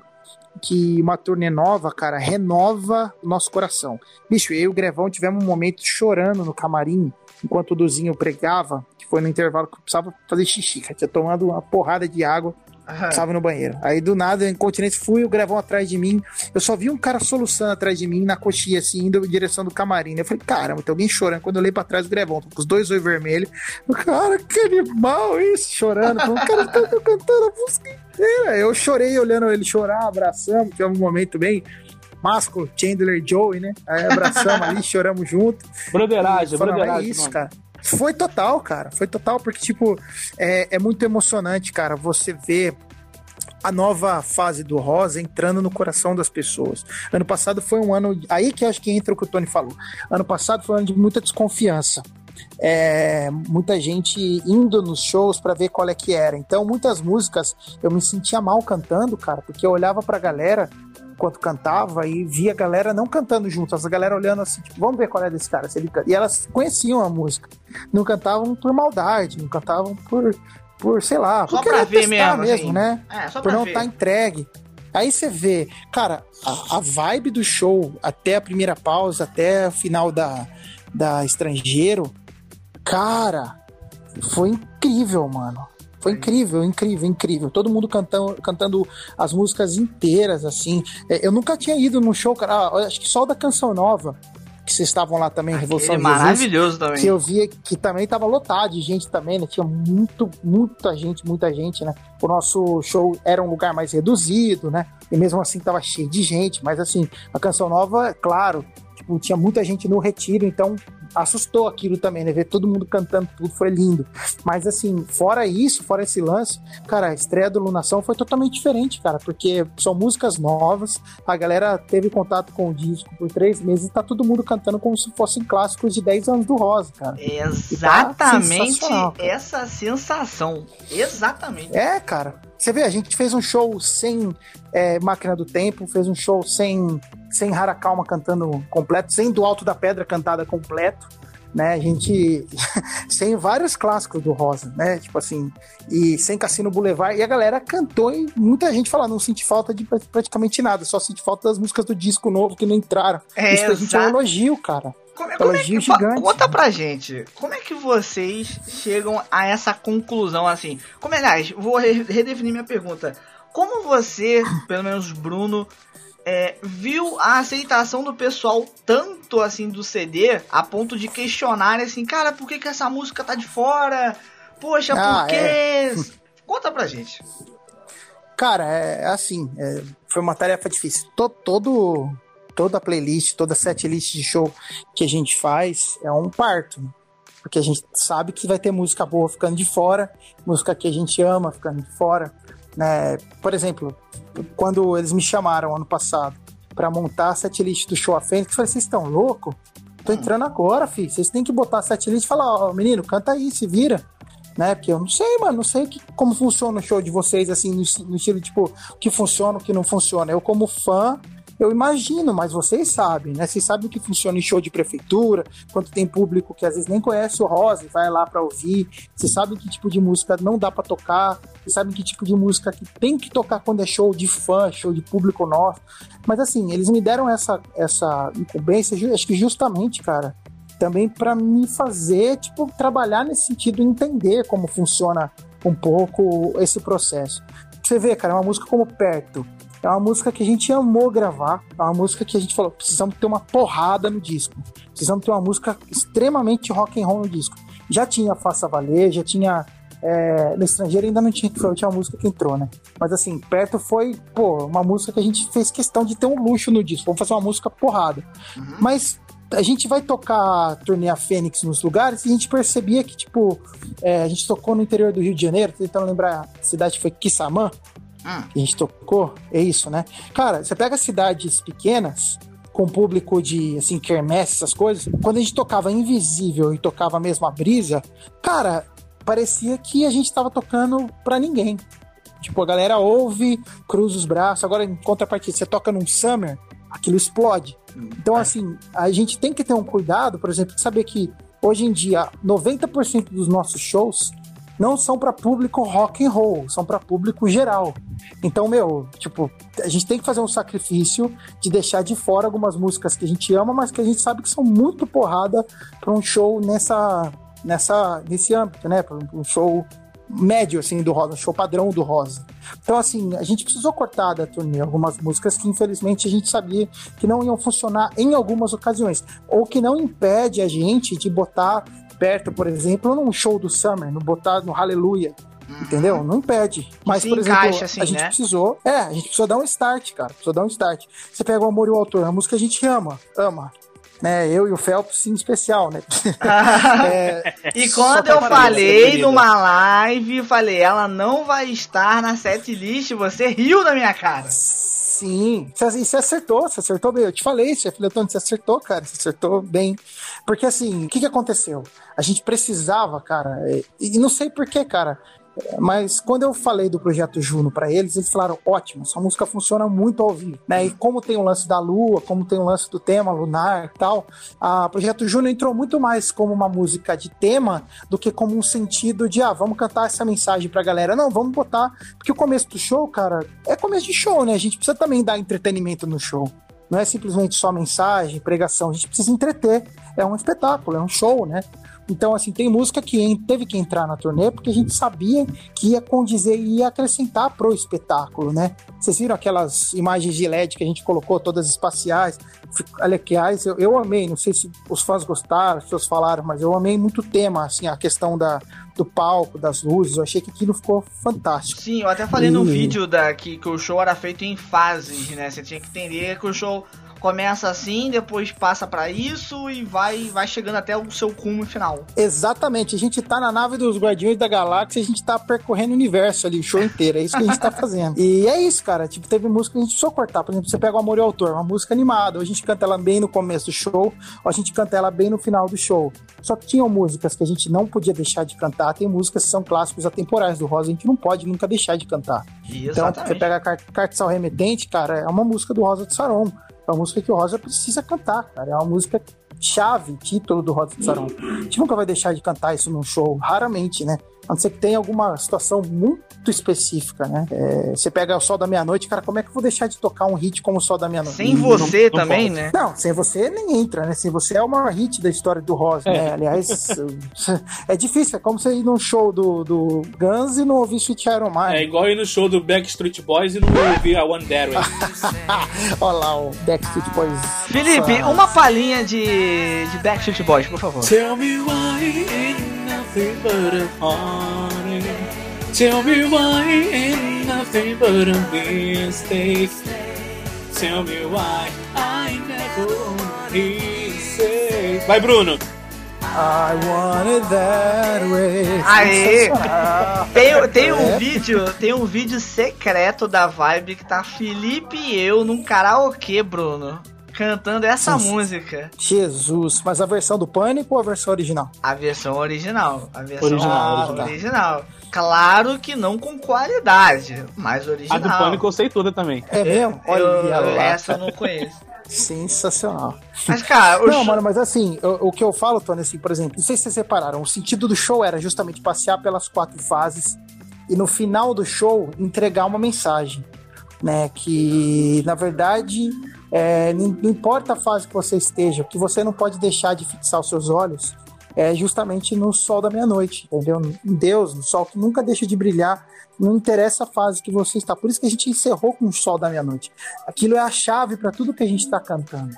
que uma turnê nova, cara, renova o nosso coração. Bicho, eu e o Grevão tivemos um momento chorando no camarim, enquanto o Duzinho pregava, que foi no intervalo que eu precisava fazer xixi, cara. Tinha tomado uma porrada de água, ir no banheiro. Aí do nada, em continência, fui, o Grevão atrás de mim. Eu só vi um cara soluçando atrás de mim, na coxinha, assim, indo em direção do camarim. Eu falei, caramba, tem alguém chorando. Quando eu olhei pra trás, o Grevão, com os dois olhos vermelhos. Cara, que animal isso, chorando. O cara tá cantando a música inteira. Eu chorei olhando ele chorar, abraçamos, tivemos um momento bem. Masco, Chandler Joey, né? Aí abraçamos ali, choramos junto. Broderagem, Falando, broderagem. é isso, mano. cara. Foi total, cara. Foi total, porque, tipo, é, é muito emocionante, cara, você ver a nova fase do Rosa entrando no coração das pessoas. Ano passado foi um ano. Aí que acho que entra o que o Tony falou. Ano passado foi um ano de muita desconfiança. É, muita gente indo nos shows pra ver qual é que era. Então, muitas músicas eu me sentia mal cantando, cara, porque eu olhava pra galera enquanto cantava e via a galera não cantando juntas, a galera olhando assim, tipo, vamos ver qual é desse cara. Se ele canta. E elas conheciam a música. Não cantavam por maldade, não cantavam por, por sei lá, Só por pra ver mesmo, mesmo, assim. né? É, só por não estar entregue. Aí você vê, cara, a, a vibe do show até a primeira pausa, até o final da, da estrangeiro, cara, foi incrível, mano. Foi incrível, incrível, incrível. Todo mundo cantando, cantando as músicas inteiras, assim. É, Eu nunca tinha ido num show, cara. ah, Acho que só da Canção Nova, que vocês estavam lá também, Revolução Aquele de Jesus maravilhoso também. que eu via que também tava lotado de gente também, né? Tinha muito, muita gente, muita gente, né? O nosso show era um lugar mais reduzido, né? E mesmo assim tava cheio de gente, mas assim, a canção nova, claro, tipo, tinha muita gente no retiro, então assustou aquilo também, né? Ver todo mundo cantando tudo foi lindo. Mas assim, fora isso, fora esse lance, cara, a estreia do Lunação foi totalmente diferente, cara, porque são músicas novas, a galera teve contato com o disco por três meses e tá todo mundo cantando como se fossem clássicos de 10 anos do Rosa, cara. Exatamente sensacional, cara. essa sensação. Exatamente. É, cara. Você vê, a gente fez um show sem é, Máquina do Tempo, fez um show sem, sem Rara Calma cantando completo, sem Do Alto da Pedra cantada completo. né? A gente sem vários clássicos do Rosa, né? Tipo assim, e sem Cassino Boulevard, e a galera cantou e muita gente fala, não senti falta de praticamente nada, só senti falta das músicas do disco novo que não entraram. É, Isso pra gente é um elogio, cara. Como é, como é Elogio que, gigante. conta pra gente, como é que vocês chegam a essa conclusão assim? Como, aliás, vou re- redefinir minha pergunta. Como você, pelo menos Bruno, é, viu a aceitação do pessoal tanto assim do CD a ponto de questionar assim, cara, por que, que essa música tá de fora? Poxa, Ah, por quê? Conta pra gente. Cara, é assim, é, foi uma tarefa difícil. To- todo, toda playlist, toda setlist de show que a gente faz é um parto. Porque a gente sabe que vai ter música boa ficando de fora, música que a gente ama ficando de fora. Né? Por exemplo, quando eles me chamaram ano passado para montar a setlist do show Fênix, eu falei, vocês estão loucos? Tô entrando agora, filho. Vocês têm que botar a setlist e falar, ó, menino, canta aí, se vira né? Porque eu não sei, mano, não sei que, como funciona o show de vocês, assim, no, no estilo, tipo, o que funciona, o que não funciona. Eu, como fã, eu imagino, mas vocês sabem, né? Vocês sabem o que funciona em show de prefeitura, quando tem público que às vezes nem conhece o Rosa e vai lá pra ouvir. Vocês sabem que tipo de música não dá pra tocar, vocês sabem que tipo de música que tem que tocar quando é show de fã, show de público nosso. Mas assim, eles me deram essa, essa incumbência, acho que justamente, cara, também para me fazer, tipo, trabalhar nesse sentido, entender como funciona um pouco esse processo. Você vê, cara, é uma música como Perto. É uma música que a gente amou gravar. É uma música que a gente falou, precisamos ter uma porrada no disco. Precisamos ter uma música extremamente rock and roll no disco. Já tinha Faça Valer, já tinha é, no estrangeiro ainda não tinha foi a última música que entrou, né? Mas assim, perto foi, pô, uma música que a gente fez questão de ter um luxo no disco. Vamos fazer uma música porrada. Mas a gente vai tocar a turnê a Fênix nos lugares e a gente percebia que, tipo, é, a gente tocou no interior do Rio de Janeiro, tentando lembrar, a cidade foi Quissamã, Hum. que a gente tocou, é isso, né? Cara, você pega cidades pequenas, com público de, assim, quermesse, essas coisas, quando a gente tocava Invisível e tocava mesmo a Brisa, cara, parecia que a gente tava tocando pra ninguém. Tipo, a galera ouve, cruza os braços. Agora, em contrapartida, você toca num Summer, aquilo explode. Então, assim, a gente tem que ter um cuidado, por exemplo, de saber que hoje em dia 90% dos nossos shows não são para público rock and roll, são para público geral. Então, meu, tipo, a gente tem que fazer um sacrifício de deixar de fora algumas músicas que a gente ama, mas que a gente sabe que são muito porrada para um show nessa, nessa, nesse âmbito, né? Para um show médio, assim, do Rosa, um show padrão do Rosa. Então, assim, a gente precisou cortar da turnê algumas músicas que, infelizmente, a gente sabia que não iam funcionar em algumas ocasiões, ou que não impede a gente de botar perto, por exemplo, num show do Summer, no botar no Hallelujah, entendeu? Não impede. Mas, Se por exemplo, encaixa, assim, a gente né? precisou, é, a gente precisou dar um start, cara, precisou dar um start. Você pega o Amor e o Autor, a música a gente ama, ama. Né, eu e o Phelps em especial, né? É, E quando eu falei numa live, falei, ela não vai estar na setlist, você riu da minha cara. Sim, você, e você acertou, você acertou bem. Eu te falei falei, Antônio, você acertou, cara, você acertou bem. Porque assim, o que, que aconteceu? A gente precisava, cara, e, e não sei porquê, cara, é, mas quando eu falei do projeto Juno pra eles, eles falaram: ótimo, essa música funciona muito ao vivo. Né? E como tem o lance da lua, como tem o lance do tema lunar e tal, a projeto Juno entrou muito mais como uma música de tema do que como um sentido de, ah, vamos cantar essa mensagem pra galera. Não, vamos botar. Porque o começo do show, cara, é começo de show, né? A gente precisa também dar entretenimento no show. Não é simplesmente só mensagem, pregação. A gente precisa entreter. É um espetáculo, é um show, né? Então, assim, tem música que teve que entrar na turnê porque a gente sabia que ia condizer e ia acrescentar pro espetáculo, né? Vocês viram aquelas imagens de LED que a gente colocou, todas espaciais? Aliás, eu, eu amei, não sei se os fãs gostaram, as pessoas falaram, mas eu amei muito o tema, assim, a questão da, do palco, das luzes. Eu achei que aquilo ficou fantástico. Sim, eu até falei no Ih. vídeo da, que, que o show era feito em fases, né? Você tinha que entender que o show começa assim, depois passa pra isso e vai, vai chegando até o seu cume final. Exatamente, a gente tá na nave dos Guardiões da Galáxia, a gente tá percorrendo o universo ali, o show inteiro, é isso que a gente tá fazendo. E é isso, cara, tipo, teve música que a gente precisou cortar, por exemplo, você pega o Amor e o Autor, uma música animada, ou a gente canta ela bem no começo do show, ou a gente canta ela bem no final do show. Só que tinham músicas que a gente não podia deixar de cantar, tem músicas que são clássicos atemporais do Rosa, a gente não pode nunca deixar de cantar. Então, você Exatamente. pega a Car- Carta Remetente, cara, é uma música do Rosa de Saron. Uma música que o Rosa precisa cantar, cara. É uma música chave, título do Roda do Sarão. A gente nunca vai deixar de cantar isso num show, raramente, né? A não ser que tenha alguma situação muito específica, né? É, você pega o Sol da Meia-Noite, cara, como é que eu vou deixar de tocar um hit como o Sol da Meia-Noite? Sem você não também, pode. né? Não, sem você nem entra, né? Sem você é o maior hit da história do Rosa, né? Aliás, é difícil, é como você ir num show do, do Guns e não ouvir Sweet Iron Man. É igual ir no show do Backstreet Boys e não ouvir a One Direction. Olha lá o Backstreet Boys. Felipe, Nossa. uma palhinha de, de Backstreet Boys, por favor. Tell me why ain't nothing but a heartache. Tell me why ain't nothing but a mistake. Tell me why I never wanted say. Vai, Bruno! I want it that way. Aê! Tem, tem um É. vídeo, tem um vídeo secreto da Vibe que tá Felipe e eu num karaokê, Bruno, cantando essa sim. música. Jesus, mas a versão do Pânico ou a versão original? A versão original. A versão Original, original. original. Claro que não com qualidade, mas A original. do Pânico eu sei toda também. É mesmo? Olha Eu- lá. essa eu não conheço. Sensacional. Mas, cara, o Não, show- mano, mas assim, o, o que eu falo, Tony, assim, por exemplo, não sei se vocês separaram, o sentido do show era justamente passear pelas quatro fases e no final do show entregar uma mensagem, né? Que, na verdade, é, não importa a fase que você esteja, o que você não pode deixar de fixar os seus olhos é justamente no sol da meia-noite, entendeu? Em Deus, no sol que nunca deixa de brilhar, não interessa a fase que você está. Por isso que a gente encerrou com o sol da meia-noite. Aquilo é a chave para tudo que a gente está cantando.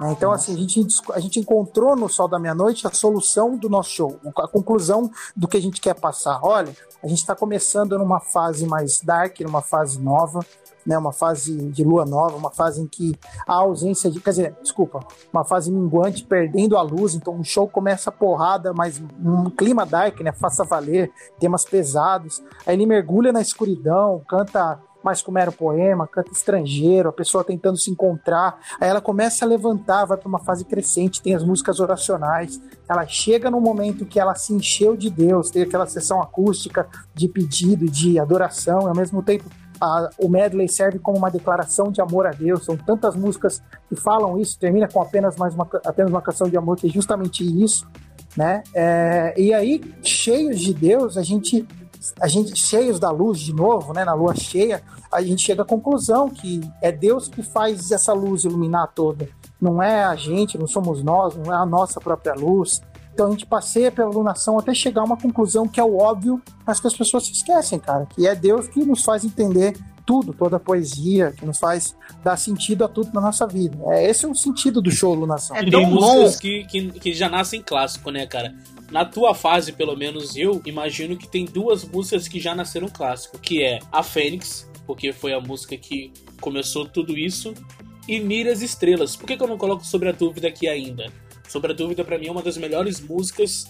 né? Então, assim, a gente, a gente encontrou no Sol da Meia-Noite a solução do nosso show, a conclusão do que a gente quer passar. Olha, a gente está começando numa fase mais dark, numa fase nova, né? Uma fase de lua nova, uma fase em que a ausência de. Quer dizer, desculpa, uma fase minguante, perdendo a luz, então o show começa porrada, mas um clima dark, né? Faça valer, temas pesados. Aí ele mergulha na escuridão, canta mais como era o poema, canta estrangeiro, a pessoa tentando se encontrar. Aí ela começa a levantar, vai para uma fase crescente, tem as músicas oracionais. Ela chega no momento que ela se encheu de Deus, tem aquela sessão acústica de pedido, de adoração, e ao mesmo tempo a- o medley serve como uma declaração de amor a Deus. São tantas músicas que falam isso, termina com apenas mais uma, apenas uma canção de amor, que é justamente isso, né? É, e aí, cheios de Deus, a gente a gente cheios da luz de novo, né, na lua cheia, a gente chega à conclusão que é Deus que faz essa luz iluminar toda. Não é a gente, não somos nós, não é a nossa própria luz. Então a gente passeia pela iluminação até chegar a uma conclusão que é o óbvio, mas que as pessoas se esquecem, cara, que é Deus que nos faz entender tudo, toda a poesia, que nos faz dar sentido a tudo na nossa vida. É, esse é o sentido do show Lunação. É E tão tem bom. músicas que, que, que já nascem clássico, né, cara? Na tua fase, pelo menos eu, imagino que tem duas músicas que já nasceram clássico, que é a Fênix, porque foi a música que começou tudo isso, e Mira as Estrelas. Por que, que eu não coloco Sobre a Dúvida aqui ainda? Sobre a Dúvida, pra mim, é uma das melhores músicas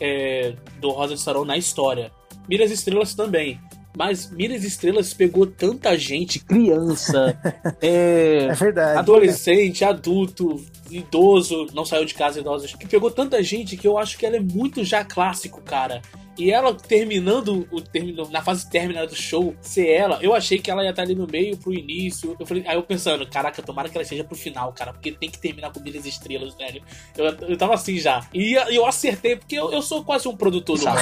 é, do Rosa de Sarão na história. Mira as Estrelas também. Mas Mira as Estrelas pegou tanta gente, Criança, é, É verdade. adolescente, adulto, idoso, não saiu de casa idosos, que pegou tanta gente que eu acho que ela é muito já clássico, cara. E ela terminando o termino, na fase términa do show, ser ela, eu achei que ela ia estar ali no meio pro início. Eu falei, aí eu pensando, caraca, tomara que ela seja pro final, cara, porque tem que terminar com Milhas Estrelas, velho. Eu, eu tava assim já. E eu acertei, porque eu, eu sou quase um produtor do.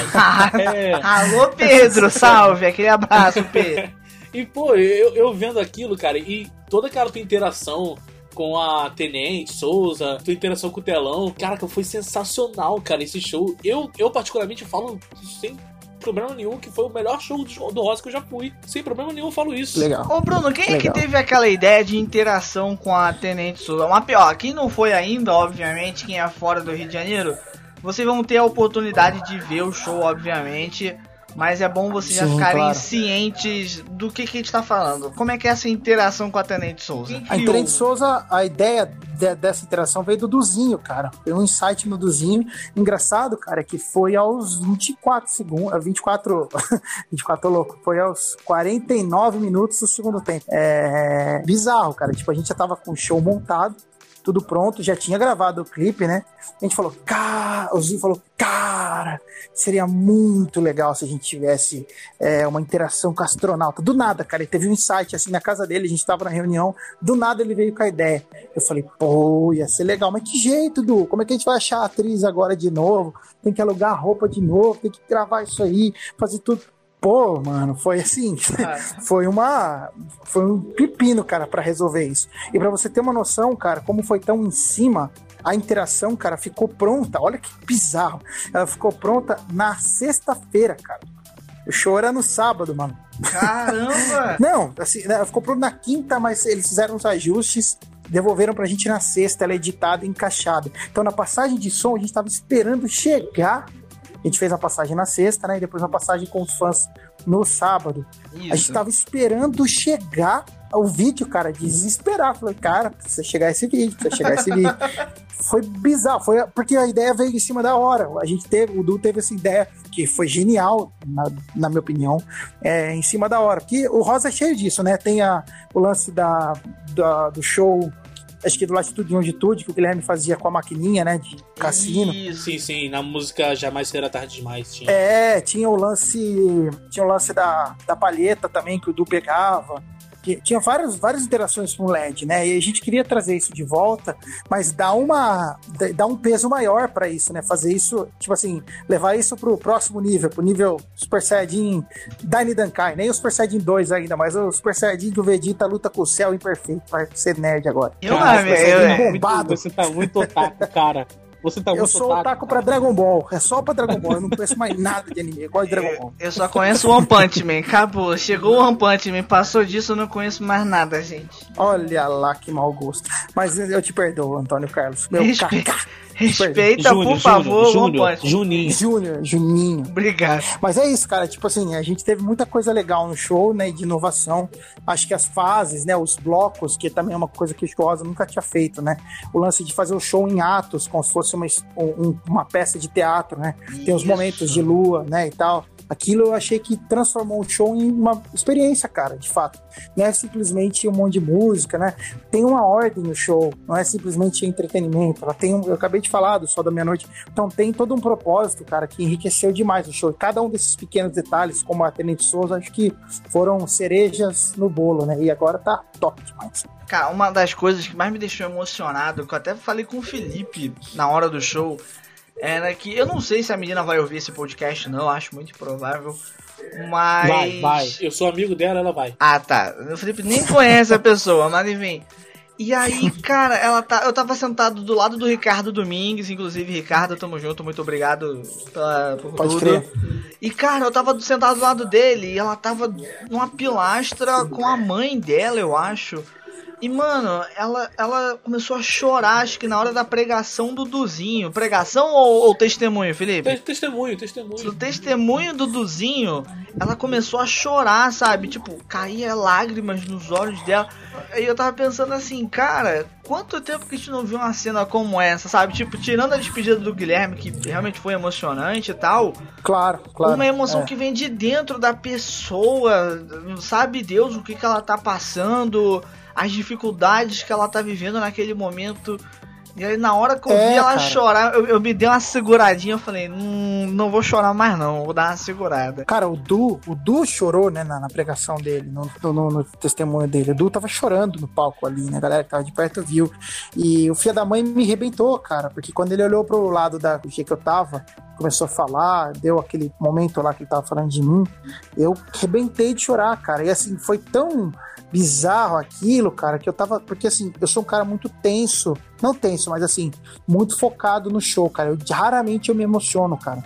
É. Alô, Pedro, salve. Aquele abraço, Pedro. E, pô, eu, eu vendo aquilo, cara, e toda aquela tua interação com a Tenente, Souza, tua interação com o telão, cara, que foi sensacional, cara, esse show. Eu, eu particularmente falo sem problema nenhum que foi o melhor show do, Rosa que eu já fui. Sem problema nenhum eu falo isso. Legal. Ô, Bruno, quem é que Legal. teve aquela ideia de interação com a Tenente Souza? Uma pior, quem não foi ainda, obviamente, quem é fora do Rio de Janeiro, vocês vão ter a oportunidade de ver o show, obviamente. Mas é bom vocês já ficarem claro. cientes do que, que a gente tá falando. Como é que é essa interação com a Tenente Souza? A? Tenente Souza, a ideia de- dessa interação veio do Duzinho, cara. Foi um insight no Duzinho. Engraçado, cara, que foi aos 24 segundos, 24, 24 louco, foi aos 49 minutos do segundo tempo. É bizarro, cara. Tipo, a gente já tava com o show montado, tudo pronto, já tinha gravado o clipe, né? A gente falou, cara, o Zinho falou, cara, seria muito legal se a gente tivesse é, uma interação com astronauta. Do nada, cara, ele teve um insight assim na casa dele, a gente tava na reunião, do nada ele veio com a ideia. Eu falei, pô, ia ser legal, mas que jeito, Du? Como é que a gente vai achar a atriz agora de novo? Tem que alugar roupa de novo, tem que gravar isso aí, fazer tudo. Pô, mano, foi assim, Ah. foi uma, foi um pepino, cara, para resolver isso. E para você ter uma noção, cara, como foi tão em cima, a interação, cara, ficou pronta. Olha que bizarro. Ela ficou pronta na sexta-feira, cara. O show era no sábado, mano. Caramba! Não, assim, né, ficou pronto na quinta, mas eles fizeram os ajustes, devolveram pra gente na sexta, ela é editada e encaixada. Então, na passagem de som, a gente tava esperando chegar. A gente fez a passagem na sexta, né? E depois uma passagem com os fãs no sábado. A gente Isso. tava esperando chegar o vídeo, cara, desesperado. Falei, cara, precisa chegar esse vídeo, precisa chegar esse vídeo. Foi bizarro, foi porque a ideia veio em cima da hora. A gente teve, o Du teve essa ideia que foi genial, na, na minha opinião, é, em cima da hora. Porque o Rosa é cheio disso, né? Tem a, o lance da, da- do show, acho que do Latitude e Longitude, que o Guilherme fazia com a maquininha, né? De cassino. Isso. Sim, sim, na música Jamais Será Tarde Demais. Tinha. É, tinha o lance. Tinha o lance da, da palheta também, que o Du pegava. Que tinha várias, várias interações com o LED, né? E a gente queria trazer isso de volta, mas dá uma. dá um peso maior pra isso, né? Fazer isso, tipo assim, levar isso pro próximo nível, pro nível Super Saiyajin Dine Dankai. Nem o Super Saiyajin 2 ainda, mas o Super Saiyajin que o Vegeta luta com o céu imperfeito. Vai ser nerd agora. Eu, Cara, eu, você eu, tá eu, muito- bombado. Você tá muito otaku, cara. Você tá Eu sou otaku pra Dragon Ball. É só pra Dragon Ball. Eu não conheço mais nada de anime. Eu gosto de Dragon Ball. eu só conheço o One Punch Man. Acabou. Chegou o One Punch Man. Passou disso, eu não conheço mais nada, gente. Olha lá que mau gosto. Mas eu te perdoo, Antônio Carlos. Meu cacá. Respeita, Júnior, por favor, Júnior. Juninho. Júnior, Juninho. Obrigado. Mas é isso, cara. Tipo assim, a gente teve muita coisa legal no show, né? De inovação. Acho que as fases, né? Os blocos, que também é uma coisa que o Rosa nunca tinha feito, né? O lance de fazer o show em atos, como se fosse uma, um- uma peça de teatro, né? Tem os momentos de lua, né? E tal. Aquilo eu achei que transformou o show em uma experiência, cara, de fato. Não é simplesmente um monte de música, né? Tem uma ordem no show, não é simplesmente entretenimento. Ela tem um, eu acabei de falar do Sol da Meia-Noite, então tem todo um propósito, cara, que enriqueceu demais o show. Cada um desses pequenos detalhes, como a Tenente Souza, acho que foram cerejas no bolo, né? E agora tá top demais. Cara, uma das coisas que mais me deixou emocionado, que eu até falei com o Felipe na hora do show, era que eu não sei se a menina vai ouvir esse podcast, não, acho muito improvável. Mas. Vai, vai. Eu sou amigo dela, ela vai. Ah, tá. O Felipe nem conhece a pessoa, mas enfim. E aí, cara, ela tá, eu tava sentado do lado do Ricardo Domingues, inclusive, Ricardo, tamo junto, muito obrigado pela, por Pode tudo. crer. E, cara, eu tava sentado do lado dele e ela tava numa pilastra com a mãe dela, eu acho. E, mano, ela, ela começou a chorar, acho que na hora da pregação do Duzinho. Pregação ou, ou testemunho, Felipe? Te- Testemunho, No testemunho. testemunho do Duzinho, ela começou a chorar, sabe? Tipo, caía lágrimas nos olhos dela. Aí eu tava pensando assim, cara, quanto tempo que a gente não viu uma cena como essa, sabe? Tipo, tirando a despedida do Guilherme, que realmente foi emocionante e tal. Claro, claro. uma emoção É. que vem de dentro da pessoa, não sabe Deus o que, que ela tá passando, as dificuldades que ela tá vivendo naquele momento. E aí, na hora que eu É, vi ela cara. chorar, eu, eu me dei uma seguradinha. Eu falei, hum, não vou chorar mais, não, vou dar uma segurada. Cara, o Du, o Du chorou, né, na, na pregação dele, no, no- no testemunho dele. O Du tava chorando no palco ali, né? A galera que tava de perto viu. E o filho da mãe me arrebentou, cara, porque quando ele olhou pro lado da do jeito que eu tava, começou a falar, deu aquele momento lá que ele tava falando de mim, eu arrebentei de chorar, cara. E assim, foi tão bizarro aquilo, cara, que eu tava. Porque assim, eu sou um cara muito tenso. Não tenso, mas assim, muito focado no show, cara. Eu raramente eu me emociono, cara.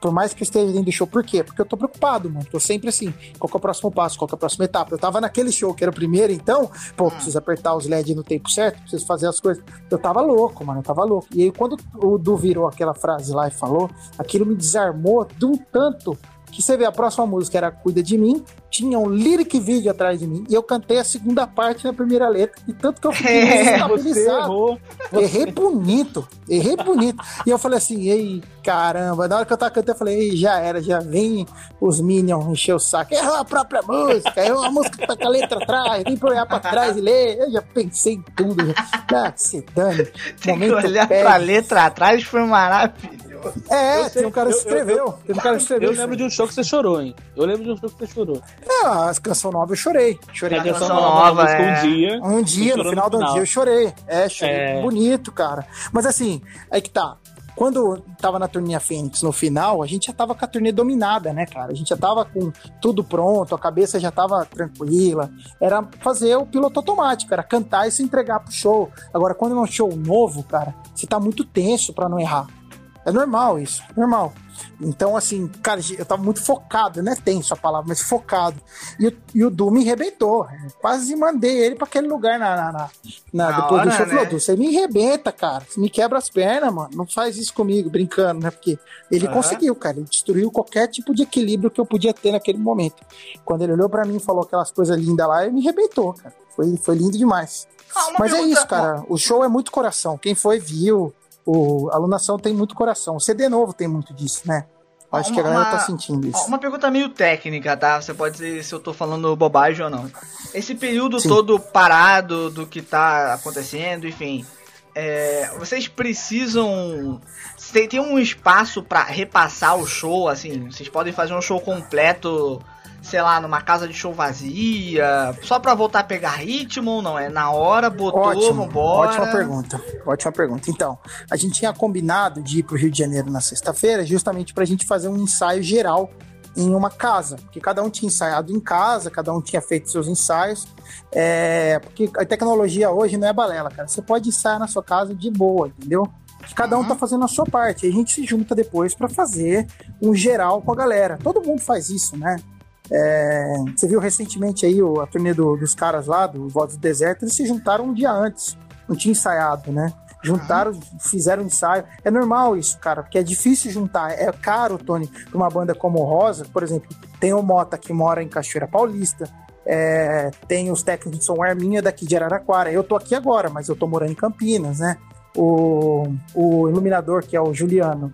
Por mais que eu esteja dentro do show. Por quê? Porque eu tô preocupado, mano. Tô sempre assim. Qual que é o próximo passo? Qual que é a próxima etapa? Eu tava naquele show que era o primeiro, então, pô, preciso apertar os LED no tempo certo, preciso fazer as coisas. Eu tava louco, mano. Eu tava louco. E aí, quando o Du virou aquela frase lá e falou, aquilo me desarmou de um tanto que você vê a próxima música era Cuida de Mim, tinha um lyric vídeo atrás de mim, e eu cantei a segunda parte na primeira letra, e tanto que eu fiquei É, Você errou. Errei bonito, errei bonito. E eu falei assim, ei, caramba, na hora que eu tava cantando, eu falei, ei, já era, já vem os Minions encher o saco. Errou a própria música, errou a música que tá com a letra atrás, vem pra olhar pra trás e ler. Eu já pensei em tudo. Já. Ah, que se dane. Tem que Momento olhar pede. pra letra atrás, foi maravilhoso. É, Eu sei, tem um cara que eu- escreveu. Tem um cara que escreveu. Eu lembro de um show que você chorou, hein? Eu lembro de um show que você chorou. Ah, as canção nova eu chorei. Chorei. A canção canção nova, nova, é. um dia. Um dia, no final do dia, eu chorei. É, chorei. É. Bonito, cara. Mas assim, aí que tá. Quando tava na turnê Fênix no final, a gente já tava com a turnê dominada, né, cara? A gente já tava com tudo pronto, a cabeça já tava tranquila. Era fazer o piloto automático, era cantar e se entregar pro show. Agora, quando é um show novo, cara, você tá muito tenso pra não errar. É normal isso, normal. Então, assim, cara, eu tava muito focado, não é tenso a palavra, mas focado. E, o- e o Du me arrebentou. Quase mandei ele pra aquele lugar na, na, na- na- depois do hora, show. Falou, né? Du, você me arrebenta, cara. Você me quebra as pernas, mano. Não faz isso comigo, brincando, né? Porque ele Aham. conseguiu, cara. Ele destruiu qualquer tipo de equilíbrio que eu podia ter naquele momento. Quando ele olhou pra mim e falou aquelas coisas lindas lá, ele me arrebentou, cara. Foi, foi lindo demais. Ah, Mas é pergunta- isso, cara. O show é muito coração. Quem foi, viu. O, alunação tem muito coração. O CD novo tem muito disso, né? Acho que a Uma- galera tá uma- sentindo isso. Uma pergunta meio técnica, tá? Você pode dizer se eu tô falando bobagem ou não. Esse período Sim. todo parado do que tá acontecendo, enfim. é, vocês precisam. Tem, tem um espaço pra repassar o show, assim? Vocês podem fazer um show completo, sei lá, numa casa de show vazia, só pra voltar a pegar ritmo ou não? É na hora, botou, Ótimo, vambora. ótima pergunta. Ótima pergunta. Então, a gente tinha combinado de ir pro Rio de Janeiro na sexta-feira, justamente pra gente fazer um ensaio geral em uma casa, porque cada um tinha ensaiado em casa, cada um tinha feito seus ensaios, é, porque a tecnologia hoje não é balela, cara. Você pode ensaiar na sua casa de boa, entendeu? Cada um Uhum. tá fazendo a sua parte. A gente se junta depois pra fazer um geral com a galera. Todo mundo faz isso, né? É, você viu recentemente aí a turnê do- dos caras lá, do Voz do Deserto, eles se juntaram um dia antes. Não tinha ensaiado, né? Juntaram, fizeram um ensaio. É normal isso, cara, porque é difícil juntar. É caro, Tony, pra uma banda como o Rosa, por exemplo, tem o Mota que mora em Cachoeira Paulista. é, tem os técnicos de som Arminha daqui de Araraquara. Eu tô aqui agora, mas eu tô morando em Campinas, né? O, o iluminador, que é o Juliano,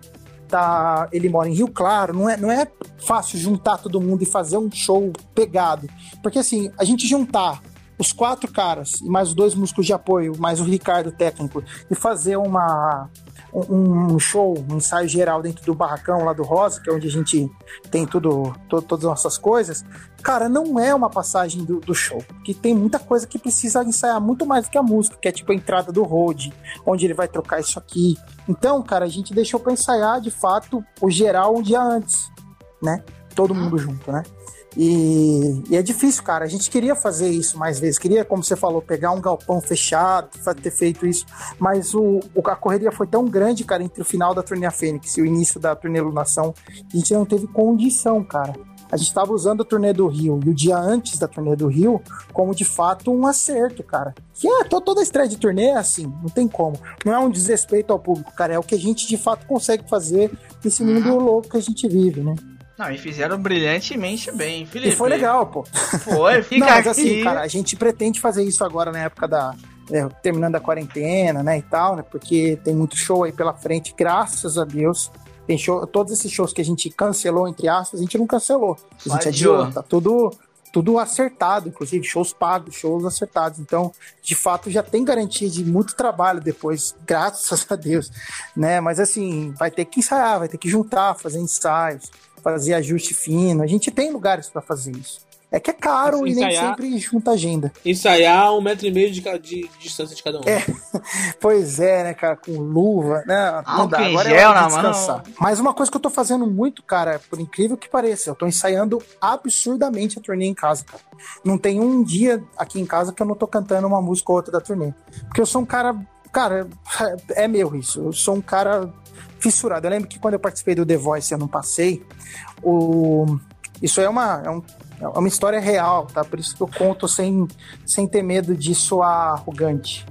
tá, ele mora em Rio Claro, não é, não é fácil juntar todo mundo e fazer um show pegado. Porque assim, a gente juntar os quatro caras e mais os dois músicos de apoio, mais o Ricardo técnico, e fazer uma um, um show, um ensaio geral dentro do barracão lá do Rosa, que é onde a gente tem tudo, to- todas as nossas coisas, cara, não é uma passagem do, do show, porque tem muita coisa que precisa ensaiar muito mais do que a música, que é tipo a entrada do road, onde ele vai trocar isso aqui. Então, cara, a gente deixou pra ensaiar de fato o geral um dia antes, né? Todo mundo junto, né? E, e é difícil, cara. A gente queria fazer isso mais vezes. Queria, como você falou, pegar um galpão fechado, ter feito isso. Mas o, a correria foi tão grande, cara, entre o final da turnê Fênix e o início da turnê Lunação, a gente não teve condição, cara. A gente estava usando a turnê do Rio e o dia antes da turnê do Rio como de fato um acerto, cara. Que é to- toda estreia de turnê é assim, não tem como. Não é um desrespeito ao público, cara. É o que a gente de fato consegue fazer nesse mundo louco que a gente vive, né? Não, e fizeram brilhantemente bem, Felipe. E foi legal, pô. Foi, fica Não, mas aqui. assim, cara, a gente pretende fazer isso agora na época da. é, terminando a quarentena, né, e tal, né? Porque tem muito show aí pela frente, graças a Deus. Tem show, todos esses shows que a gente cancelou, entre aspas, a gente não cancelou. A gente Adiou. adiou, tá tudo, tudo acertado, inclusive shows pagos, shows acertados. Então, de fato, já tem garantia de muito trabalho depois, graças a Deus, né? Mas assim, vai ter que ensaiar, vai ter que juntar, fazer ensaios, fazer ajuste fino. A gente tem lugares para fazer isso. É que é caro e nem Ensaiar- sempre junta agenda. Ensaiar um metro e meio de, ca- de distância de cada um. É. Pois é, né, cara, com luva, né? Não dá, agora gel é hora de descansar. Mas uma coisa que eu tô fazendo muito, cara, por incrível que pareça, eu tô ensaiando absurdamente a turnê em casa, cara. Não tem um dia aqui em casa que eu não tô cantando uma música ou outra da turnê. Porque eu sou um cara, cara, é meu isso. Eu sou um cara fissurado. Eu lembro que quando eu participei do The Voice ano passei, o isso é uma, é, um- é uma história real, tá? Por isso que eu conto sem, sem ter medo de soar arrogante.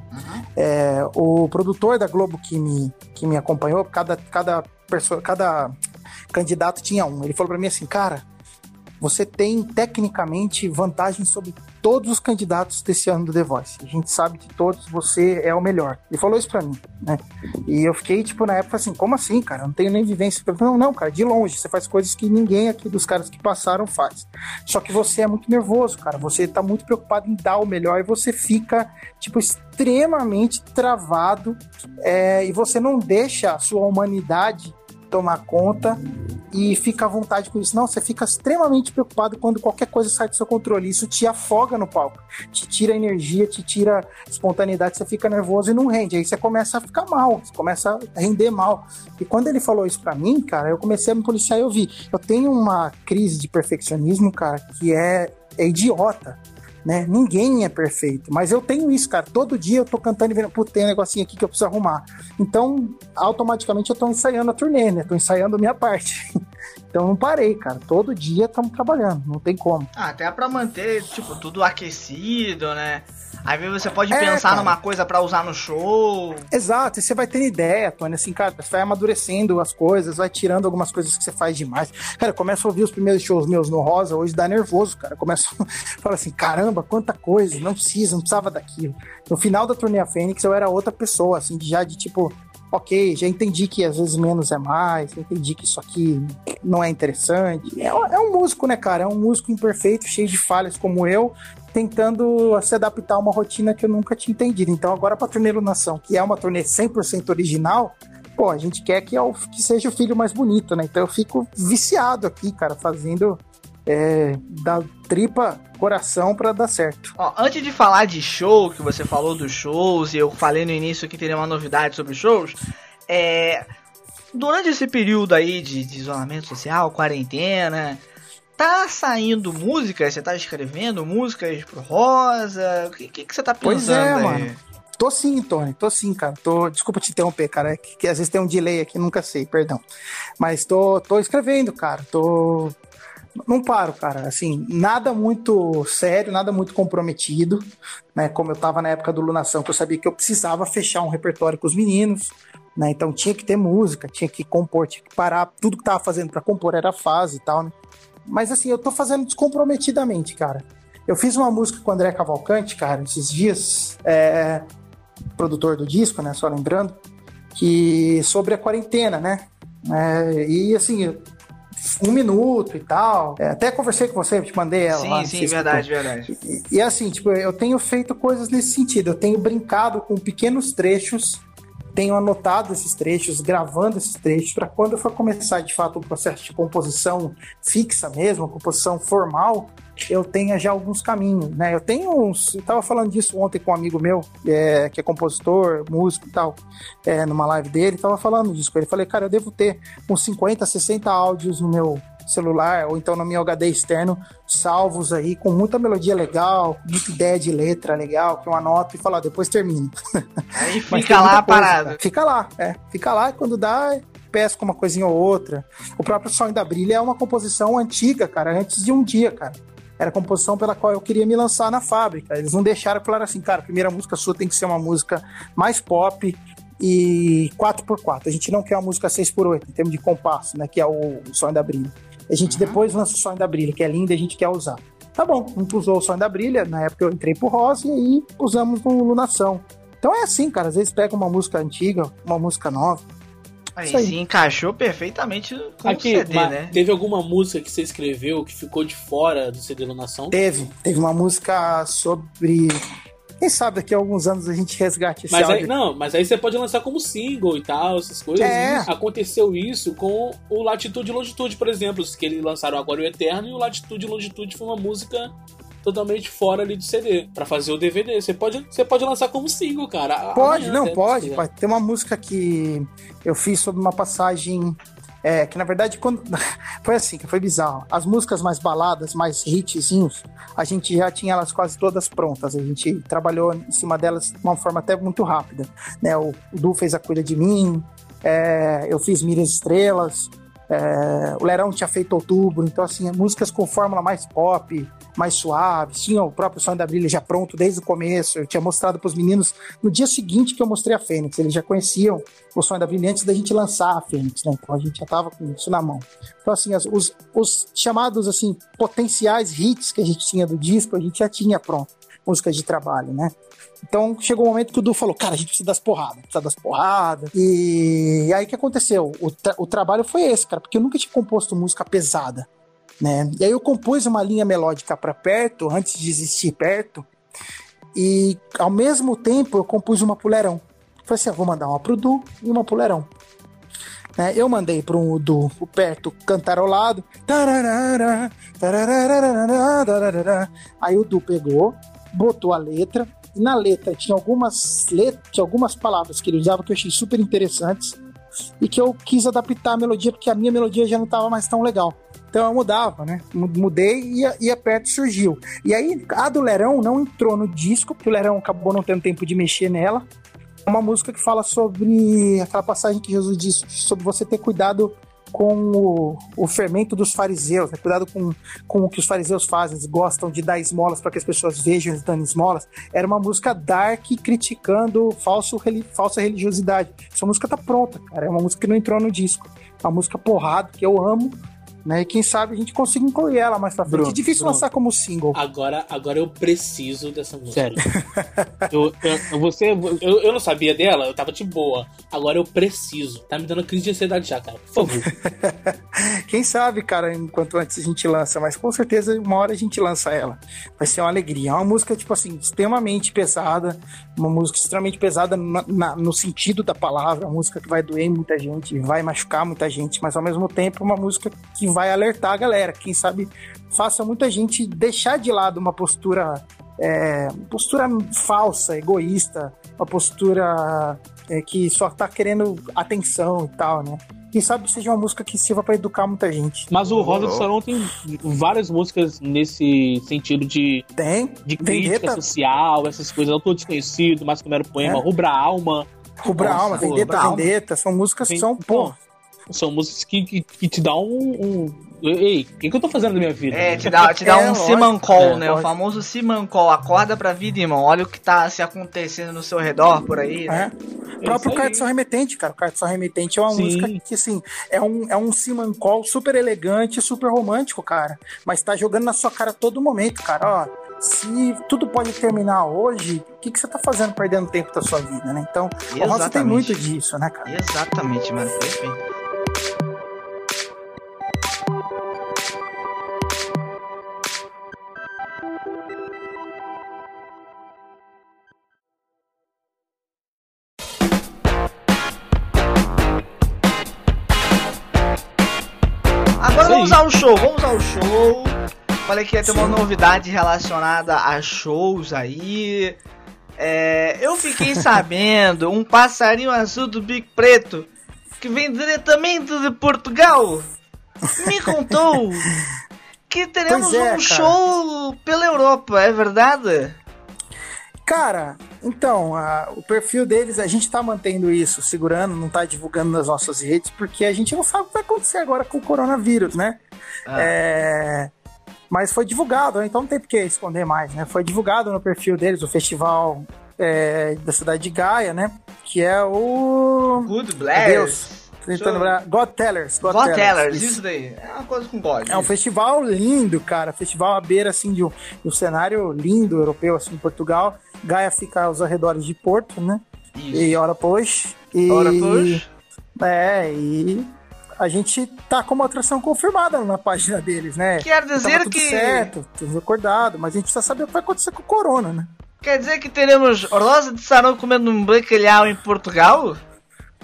É, o produtor da Globo que me, que me acompanhou, cada, cada, perso- cada candidato tinha um. Ele falou para mim assim, cara, você tem tecnicamente vantagem sobre todos os candidatos desse ano do The Voice. A gente sabe que todos você é o melhor. Ele falou isso pra mim, né? E eu fiquei, tipo, na época assim, como assim, cara? Eu não tenho nem vivência. Falei, não, não, cara, de longe. Você faz coisas que ninguém aqui dos caras que passaram faz. Só que você é muito nervoso, cara. Você tá muito preocupado em dar o melhor e você fica, tipo, extremamente travado é, e você não deixa a sua humanidade tomar conta e fica à vontade com isso. Não, você fica extremamente preocupado quando qualquer coisa sai do seu controle. Isso te afoga no palco, te tira energia, te tira espontaneidade, você fica nervoso e não rende. Aí você começa a ficar mal, você começa a render mal. E quando ele falou isso para mim, cara, eu comecei a me policiar e eu vi. Eu tenho uma crise de perfeccionismo, cara, que é, é idiota né? Ninguém é perfeito, mas eu tenho isso, cara. Todo dia eu tô cantando e vendo, putz, tem um negocinho aqui que eu preciso arrumar. Então, automaticamente eu tô ensaiando a turnê, né? Tô ensaiando a minha parte. então não parei, cara. Todo dia estamos trabalhando, não tem como. Ah, até para manter, tipo, tudo aquecido, né? Aí você pode é, pensar cara. numa coisa para usar no show. Exato, e você vai tendo ideia, Tony, assim, cara, você vai amadurecendo as coisas, vai tirando algumas coisas que você faz demais. Cara, começa a ouvir os primeiros shows meus no Rosa, hoje dá nervoso, cara. Começa a falar assim, caramba, quanta coisa, não precisa, não precisava daquilo. No final da turnê Fênix, eu era outra pessoa, assim, já de tipo, ok, já entendi que às vezes menos é mais, entendi que isso aqui não é interessante. É, é, um músico, né, cara? É um músico imperfeito, cheio de falhas como eu, tentando se adaptar a uma rotina que eu nunca tinha entendido. Então, agora para a turnê Nação, que é uma turnê 100% original, pô, a gente quer que, é o, que seja o filho mais bonito, né? Então eu fico viciado aqui, cara, fazendo é, da tripa coração para dar certo. Ó, antes de falar de show, que você falou dos shows, e eu falei no início que teria uma novidade sobre shows, é, durante esse período aí de, de isolamento social, quarentena, tá saindo músicas? Você tá escrevendo músicas pro Rosa? O que, que, que você tá pensando? Pois é, aí? mano. Tô sim, Tony, tô sim, cara. Tô, desculpa te interromper, cara, é que, que, às vezes tem um delay aqui, nunca sei, perdão. Mas tô, tô escrevendo, cara. Tô não paro, cara. Assim, nada muito sério, nada muito comprometido, né? Como eu tava na época do Lunação, que eu sabia que eu precisava fechar um repertório com os meninos, né? Então tinha que ter música, tinha que compor, tinha que parar. Tudo que tava fazendo para compor era fase e tal, né? Mas assim, eu tô fazendo descomprometidamente, cara. Eu fiz uma música com o André Cavalcante, cara, esses dias, é, produtor do disco, né? Só lembrando, que sobre a quarentena, né? É, e assim, um minuto e tal. É, até conversei com você, te mandei ela. Sim, lá, sim, verdade, verdade. E, e assim, tipo, eu tenho feito coisas nesse sentido. Eu tenho brincado com pequenos trechos tenho anotado esses trechos, gravando esses trechos, para quando eu for começar de fato o processo de composição fixa mesmo, composição formal, eu tenha já alguns caminhos, né? Eu tenho uns. Eu tava falando disso ontem com um amigo meu, é, que é compositor, músico e tal, é, numa live dele, tava falando disso ele. Falei, cara, eu devo ter uns 50, 60 áudios no meu celular ou então no meu HD externo, salvos aí, com muita melodia legal, muita ideia de letra legal, que eu anoto e falo, depois termino. Aí fica lá parado. Fica lá, é. Fica lá e quando dá, pesco uma coisinha ou outra. O próprio Sonho da Brilha é uma composição antiga, cara, antes de um dia, cara. Era a composição pela qual eu queria me lançar na fábrica. Eles não deixaram, claro assim, cara, a primeira música sua tem que ser uma música mais pop, e 4x4. A gente não quer uma música 6x8 em termos de compasso, né? Que é o, Sonho da Brilha. A gente uhum. depois lança o Sonho da Brilha, que é lindo e a gente quer usar. Tá bom, a gente usou o Sonho da Brilha, na época eu entrei pro Rosa e aí usamos no Lunação. Então é assim, cara, às vezes pega uma música antiga, uma música nova. Aí, aí. se encaixou perfeitamente com Aqui, o CD, né? Teve alguma música que você escreveu que ficou de fora do CD Lunação? Teve, teve uma música sobre quem sabe daqui a alguns anos a gente resgate esse mas áudio. Aí, não, mas aí você pode lançar como single e tal, essas coisas. É. Aconteceu isso com o Latitude e Longitude, por exemplo, que eles lançaram agora o Eterno e o Latitude e Longitude foi uma música totalmente fora ali do CD para fazer o DVD. Você pode, você pode lançar como single, cara. Pode, Amanhã, não, pode. Pode ter uma música que eu fiz sobre uma passagem é, que na verdade quando foi assim, que foi bizarro. As músicas mais baladas, mais hitzinhos, a gente já tinha elas quase todas prontas. A gente trabalhou em cima delas de uma forma até muito rápida. Né? O, Du fez a Cuida de Mim, é, eu fiz Milhas Estrelas, é, o Lerão tinha feito Outubro, então assim, músicas com fórmula mais pop, mais suaves, tinha o próprio Sonho da Brilha já pronto desde o começo. Eu tinha mostrado para os meninos no dia seguinte que eu mostrei a Fênix. Eles já conheciam o Sonho da Brilha antes da gente lançar a Fênix, né? Então a gente já tava com isso na mão. Então, assim, as, os, os chamados assim, potenciais hits que a gente tinha do disco, a gente já tinha pronto. Músicas de trabalho, né? Então chegou o um momento que o Du falou: Cara, a gente precisa das porradas, precisa das porradas. E aí o que aconteceu? O, tra o trabalho foi esse, cara, porque eu nunca tinha composto música pesada. Né? E aí eu compus uma linha melódica para perto, antes de existir perto, e ao mesmo tempo eu compus uma pulerão. Falei assim: ah, vou mandar uma pro Du e uma pulerão. Né? Eu mandei para um do perto cantarolado. Aí o Du pegou, botou a letra, e na letra tinha algumas letras, tinha algumas palavras que ele usava que eu achei super interessantes e que eu quis adaptar a melodia porque a minha melodia já não estava mais tão legal. Então eu mudava, né? Mudei e a, e a perto surgiu. E aí a do Lerão não entrou no disco, porque o Lerão acabou não tendo tempo de mexer nela. É uma música que fala sobre aquela passagem que Jesus disse sobre você ter cuidado com o, o fermento dos fariseus, né? cuidado com, com o que os fariseus fazem, eles gostam de dar esmolas para que as pessoas vejam eles dando esmolas. Era uma música dark criticando falso, falsa religiosidade. Essa música tá pronta, cara. É uma música que não entrou no disco. É uma música porrada que eu amo, né? E quem sabe a gente consiga incluir ela mais pra frente. Bruno, é difícil Bruno. lançar como single. Agora, agora eu preciso dessa música. Sério. eu, eu, você, eu, eu não sabia dela, eu tava de boa. Agora eu preciso. Tá me dando crise de ansiedade já, cara. Por favor. quem sabe, cara, enquanto antes a gente lança, mas com certeza uma hora a gente lança ela. Vai ser uma alegria. É uma música, tipo assim, extremamente pesada. Uma música extremamente pesada na, na, no sentido da palavra. Uma música que vai doer muita gente, vai machucar muita gente, mas ao mesmo tempo uma música que vai alertar a galera. Quem sabe faça muita gente deixar de lado uma postura, é, postura falsa, egoísta, uma postura é, que só tá querendo atenção e tal, né? Quem sabe seja uma música que sirva para educar muita gente. Mas o Rosa do Sarão tem várias músicas nesse sentido de, tem, de crítica Vendetta. social, essas coisas. Eu tô desconhecido, mas como era o poema, é. Rubra Alma. Rubra Alma, Vendetta, Vendetta, são músicas que são, pô, são músicas que, que, que te dão um, um... Ei, o que, que, eu tô fazendo na minha vida? É, te dá, te dá é, um Simancol, é, né? Lógico. O famoso Simancol. Acorda pra vida, irmão. Olha o que tá se acontecendo no seu redor por aí. Né? É. O próprio Cartão Remetente, cara. O Cartão Remetente é uma Sim. música que, assim, é um, é um Simancol super elegante, super romântico, cara. Mas tá jogando na sua cara a todo momento, cara. Ó, se tudo pode terminar hoje, o que, que você tá fazendo perdendo tempo da sua vida, né? Então, Exatamente. o Rosa tem muito disso, né, cara? Exatamente, mano. Perfeito. Vamos ao show, vamos ao show. Falei que ia ter Sim. uma novidade relacionada a shows aí. É, eu fiquei sabendo, um passarinho azul do Big Preto, que vem diretamente de Portugal, me contou que teremos é, um cara. show pela Europa, é verdade? Cara, então, a, o perfil deles, a gente tá mantendo isso, segurando, não tá divulgando nas nossas redes, porque a gente não sabe o que vai acontecer agora com o coronavírus, né? Ah. É, mas foi divulgado, né? então não tem por que esconder mais, né? Foi divulgado no perfil deles, o festival é, da cidade de Gaia, né? Que é o. Good. Deus. Tentando lembrar. God Tellers. God, God Tellers, Tellers isso. isso. daí. É uma coisa com God. É um festival lindo, cara. Festival à beira, assim, de um, de um cenário lindo europeu, assim, em Portugal. Gaia fica aos arredores de Porto, né? Isso. E hora pois. E... Hora pois. É, e a gente tá com uma atração confirmada na página deles, né? Quer dizer tudo que. certo, tudo acordado, mas a gente precisa saber o que vai acontecer com o Corona, né? Quer dizer que teremos Rosa de Sarão comendo um bacalhau em Portugal?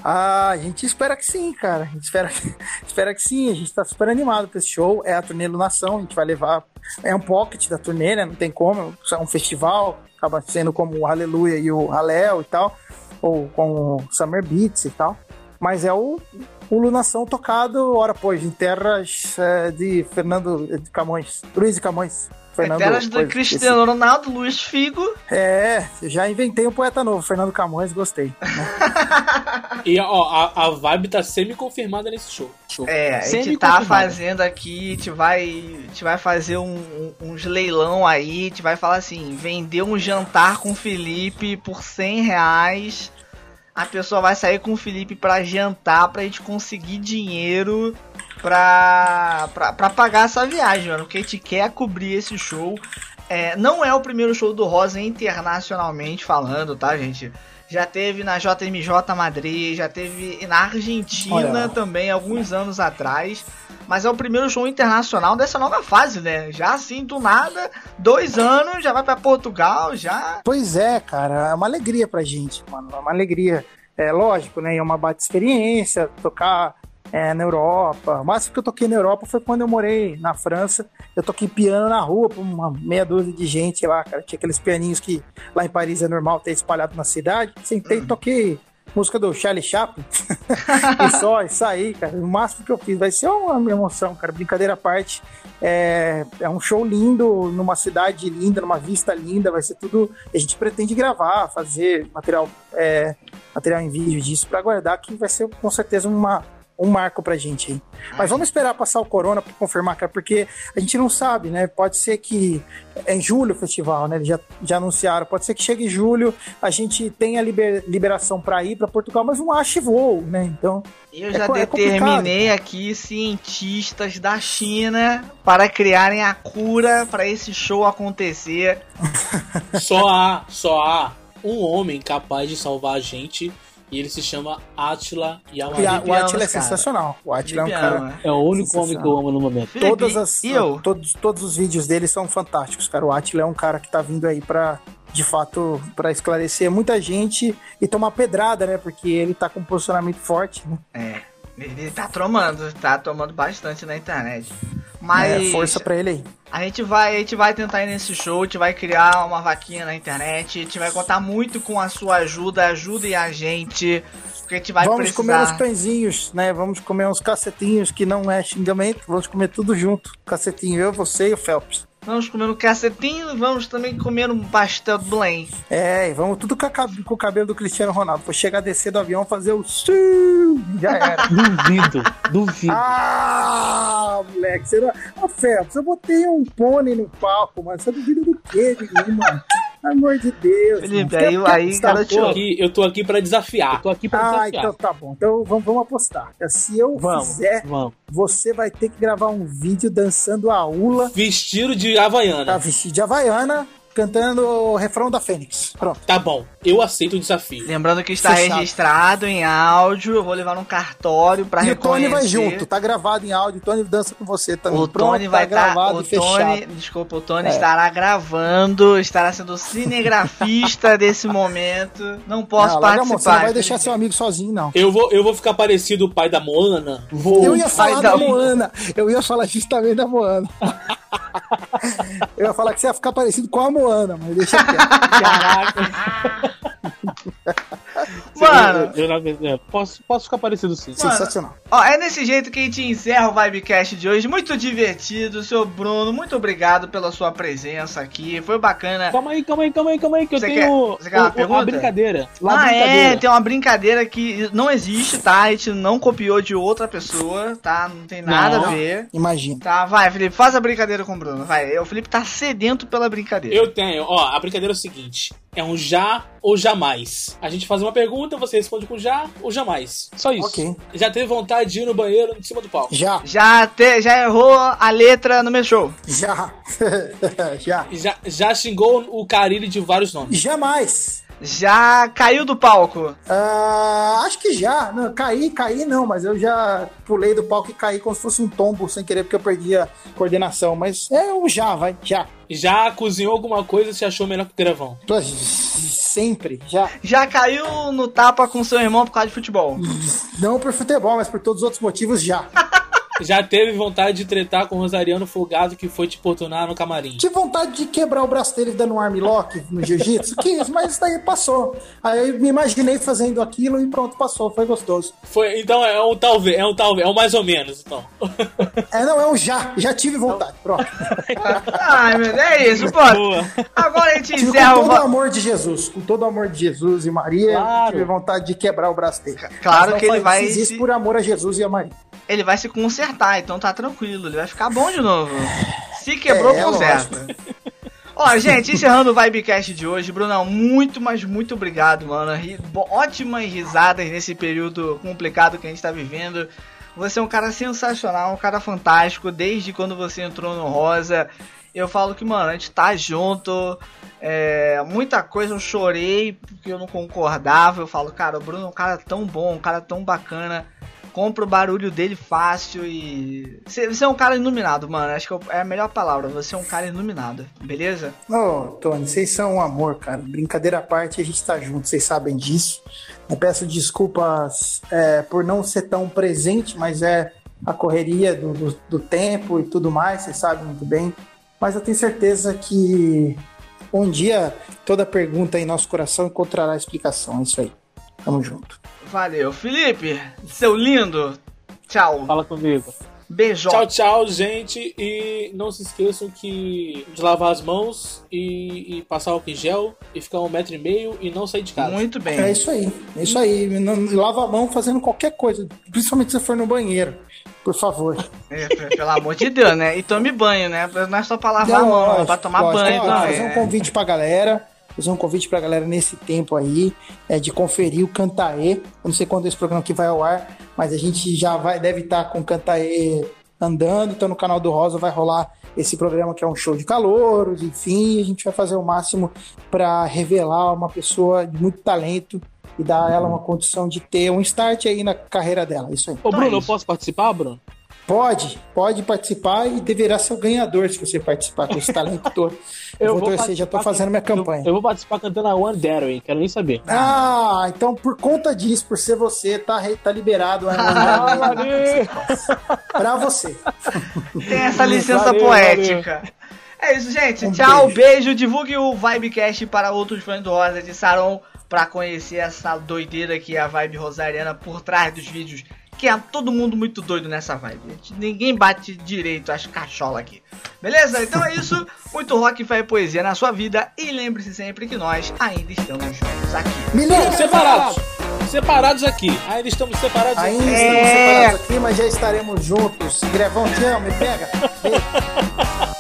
Ah, a gente espera que sim, cara. A gente espera, espera que sim. A gente tá super animado pra esse show. É a turnê Lunação, a gente vai levar. É um pocket da turnê, né? Não tem como. É um festival. Acaba sendo como o Aleluia e o Halel e tal. Ou com o Summer Beats e tal. Mas é o, o Lunação tocado, ora pois, em terras é, de Fernando de Camões. Luiz de Camões. Fernando. Eternas do Cristiano Ronaldo, Luiz Figo. É, já inventei um poeta novo, Fernando Camões, gostei. E ó, a, a vibe tá semi-confirmada nesse show. show. É, a gente tá fazendo aqui, a gente vai, a gente vai fazer um, um- uns leilão aí, a gente vai falar assim, vender um jantar com o Felipe por 100 reais. A pessoa vai sair com o Felipe pra jantar, pra gente conseguir dinheiro pra, pra, pra pagar essa viagem, mano. Porque a gente quer cobrir esse show. É, não é o primeiro show do Rosa internacionalmente falando, tá, gente? Já teve na JMJ Madrid, já teve na Argentina Olha. também, alguns anos atrás. Mas é o primeiro show internacional dessa nova fase, né? Já assim, do nada, dois anos, já vai pra Portugal, já. Pois é, cara, é uma alegria pra gente, mano. É uma alegria. É lógico, né? É uma bate experiência, tocar é, na Europa. O máximo que eu toquei na Europa foi quando eu morei na França. Eu toquei piano na rua pra uma meia dúzia de gente lá, cara. Tinha aqueles pianinhos que lá em Paris é normal ter espalhado na cidade. Sentei e toquei música do Charlie Chaplin. e só, e saí, cara. O máximo que eu fiz. Vai ser uma emoção, cara. Brincadeira à parte. É, é um show lindo, numa cidade linda, numa vista linda. Vai ser tudo. A gente pretende gravar, fazer material, é, material em vídeo disso pra guardar, que vai ser com certeza uma. Um marco pra gente aí. Mas vamos esperar passar o corona pra confirmar, cara, porque a gente não sabe, né? Pode ser que é em julho o festival, né? Eles já, já anunciaram. Pode ser que chegue em julho, a gente tenha liber- liberação pra ir pra Portugal, mas não ache voo, né? Então, Eu É já co- é determinei aqui cientistas da China para criarem a cura para esse show acontecer. Só há, só há um homem capaz de salvar a gente e ele se chama Atila e a- Yamari. o Atila é sensacional. O Atila é um cara. ama. É o único homem que eu amo no momento. Felipe, Todas as, e eu? Todos, todos os vídeos dele são fantásticos, cara. O Atila é um cara que tá vindo aí pra, de fato, pra esclarecer muita gente e tomar pedrada, né? Porque ele tá com um posicionamento forte, né? É, ele tá tomando, tá tomando bastante na internet. Mas É, força pra ele aí. a gente vai, a gente vai tentar ir nesse show, a gente vai criar uma vaquinha na internet, a gente vai contar muito com a sua ajuda, ajudem a gente, porque a gente vai vamos comer uns precisar. pãezinhos, né? Vamos comer uns cacetinhos que não é xingamento. Vamos comer tudo junto. Cacetinho, eu, você e o Phelps. Vamos comer um cacetinho e vamos também comer um pastel do Belém. É, e vamos tudo com, a cab- com o cabelo do Cristiano Ronaldo. Vou chegar a descer do avião fazer o. Já era. Duvido, duvido. Ah, moleque, você não. Ô, eu botei um pônei no palco, mano. Você duvida do quê mano? Pelo amor de Deus. Felipe, aí- Quer- aí, cara, Eu tô aqui, eu tô aqui pra desafiar. Eu tô aqui pra Ah, desafiar. então tá bom. Então vamos, vamos apostar. Se eu Vamos, fizer, vamos. você vai ter que gravar um vídeo dançando a Ula, Vestido de Havaiana. tá vestido de Havaiana, cantando o refrão da Fênix. Pronto. Tá bom, eu aceito o desafio. Lembrando que está Fechado. registrado em áudio, eu vou levar num cartório pra e o Tony reconhecer. vai junto, tá gravado em áudio, o Tony dança com você também. O Pronto, Tony vai tá estar. gravado o e fechado. Tony, desculpa, o Tony É. estará gravando, estará sendo cinegrafista desse momento. Não posso Não, participar. você não vai deixar seu amigo sozinho, não. Eu vou, eu vou ficar parecido o pai da Moana. Vou. Eu ia pai falar da- da Moana. Eu ia falar justamente da Moana. Eu ia falar que você ia ficar parecido com a Moana, mas deixa quieto. Caraca. Mano, Eu, eu, eu, posso, posso ficar parecido sim. Sensacional. ó, é desse jeito que a gente encerra o Vibecast de hoje. Muito divertido, seu Bruno. Muito obrigado pela sua presença aqui. Foi bacana. Calma aí, calma aí, calma aí, calma aí, que eu Você tenho quer- o- você quer uma o- pergunta? a brincadeira. Lá a ah, brincadeira. é, tem uma brincadeira que não existe, tá? A gente não copiou de outra pessoa, tá? Não tem nada Não. a ver. Imagina. Tá, vai, Felipe, faz a brincadeira com o Bruno. Vai, o Felipe tá sedento pela brincadeira. Eu tenho, ó, a brincadeira é o seguinte: é um já ou jamais. A gente faz uma pergunta, você responde com já ou jamais. Só isso. Ok. Já teve vontade de ir no banheiro em cima do palco? Já, Já, te, já errou a letra no meu show. já. já. Já, já xingou o Carilli de vários nomes? Jamais. Já caiu do palco. Ah, acho que já. Não, caí, caí não, mas eu já pulei do palco e caí como se fosse um tombo sem querer, porque eu perdi a coordenação. Mas é um já, vai, já. Já cozinhou alguma coisa e se achou melhor que o Gravão? Sempre, já. Já caiu no tapa com seu irmão por causa de futebol. Não por futebol, mas por todos os outros motivos, já. já teve vontade de tretar com o Rosariano Folgado que foi te importunar no camarim. Tive vontade de quebrar o braço dele dando um armlock no jiu-jitsu, quis, mas isso daí passou. Aí eu me imaginei fazendo aquilo e pronto, passou, foi gostoso. Foi, então é um talvez, é um talvez, é um mais ou menos, então. É, não, é um já, já tive vontade, pronto. Ai, meu Deus, é isso, pô. Agora a gente tive encerra com todo o amor de Jesus, com todo o amor de Jesus e Maria, Claro. tive vontade de quebrar o braço dele. Claro Mas não que ele faz- vai fiz isso se- por amor a Jesus e a Maria. Ele vai se consertar, então tá tranquilo, ele vai ficar bom de novo. Se quebrou, É, conserta. Ó, gente, encerrando o Vibecast de hoje, Brunão, muito, mas muito obrigado, mano. Ri- Ótimas risadas nesse período complicado que a gente tá vivendo. Você é um cara sensacional, um cara fantástico, desde quando você entrou no Rosa. Eu falo que, mano, a gente tá junto. É, muita coisa eu chorei porque eu não concordava. Eu falo, cara, o Bruno é um cara tão bom, um cara tão bacana. Compra o barulho dele fácil e. Você é um cara iluminado, mano. Acho que é a melhor palavra. Você é um cara iluminado, beleza? Ô, Tony, vocês são um amor, cara. Brincadeira à parte, a gente tá junto, vocês sabem disso. Eu peço desculpas é, por não ser tão presente, mas é a correria do, do, do tempo e tudo mais, vocês sabem muito bem. Mas eu tenho certeza que um dia toda pergunta em nosso coração encontrará explicação. É isso aí. Tamo junto. Valeu. Felipe, seu lindo. Tchau. Fala comigo. Beijão. Tchau, tchau, gente. E não se esqueçam que de lavar as mãos e, e passar álcool em gel e ficar um metro e meio e não sair de casa. Muito bem. É isso aí. É isso aí. Lava a mão fazendo qualquer coisa, principalmente se for no banheiro. Por favor. É, pelo amor de Deus, né? E tome banho, né? Não é só pra lavar a Não, mão, é lógico, pra tomar lógico. banho Ó, também. Fazer um né? convite pra galera. Fazer um convite pra galera nesse tempo aí, é de conferir o Cantaê. Eu não sei quando esse programa aqui vai ao ar, mas a gente já vai, deve estar com o Cantaê andando. Então no canal do Rosa vai rolar esse programa que é um show de calouros, enfim. A gente vai fazer o máximo pra revelar uma pessoa de muito talento e dar a ela uma condição de ter um start aí na carreira dela. Isso aí. Ô, Bruno, Então é eu isso. posso participar, Bruno? Pode, pode participar e deverá ser o ganhador se você participar com esse talento todo. Eu, vou torcer, já tô fazendo minha campanha. Eu, eu vou participar cantando a One hein? Quero nem saber. Ah, então por conta disso, por ser você, tá, tá liberado a pra você. Tem essa licença Valeu, poética. É isso, gente. Um Tchau, beijo. Divulgue o Vibecast para outros fãs do Rosa de Saron para conhecer essa doideira que é a vibe rosariana por trás dos vídeos. Que é todo mundo muito doido nessa vibe. Ninguém bate direito as cacholas aqui. Beleza? Então é isso. Muito rock, fé e poesia na sua vida. E lembre-se sempre que nós ainda estamos juntos aqui. Milena, Separados. Separados aqui. Ainda estamos separados Ainda aqui. estamos É. separados aqui, mas já estaremos juntos. Grevão, te amo, me pega.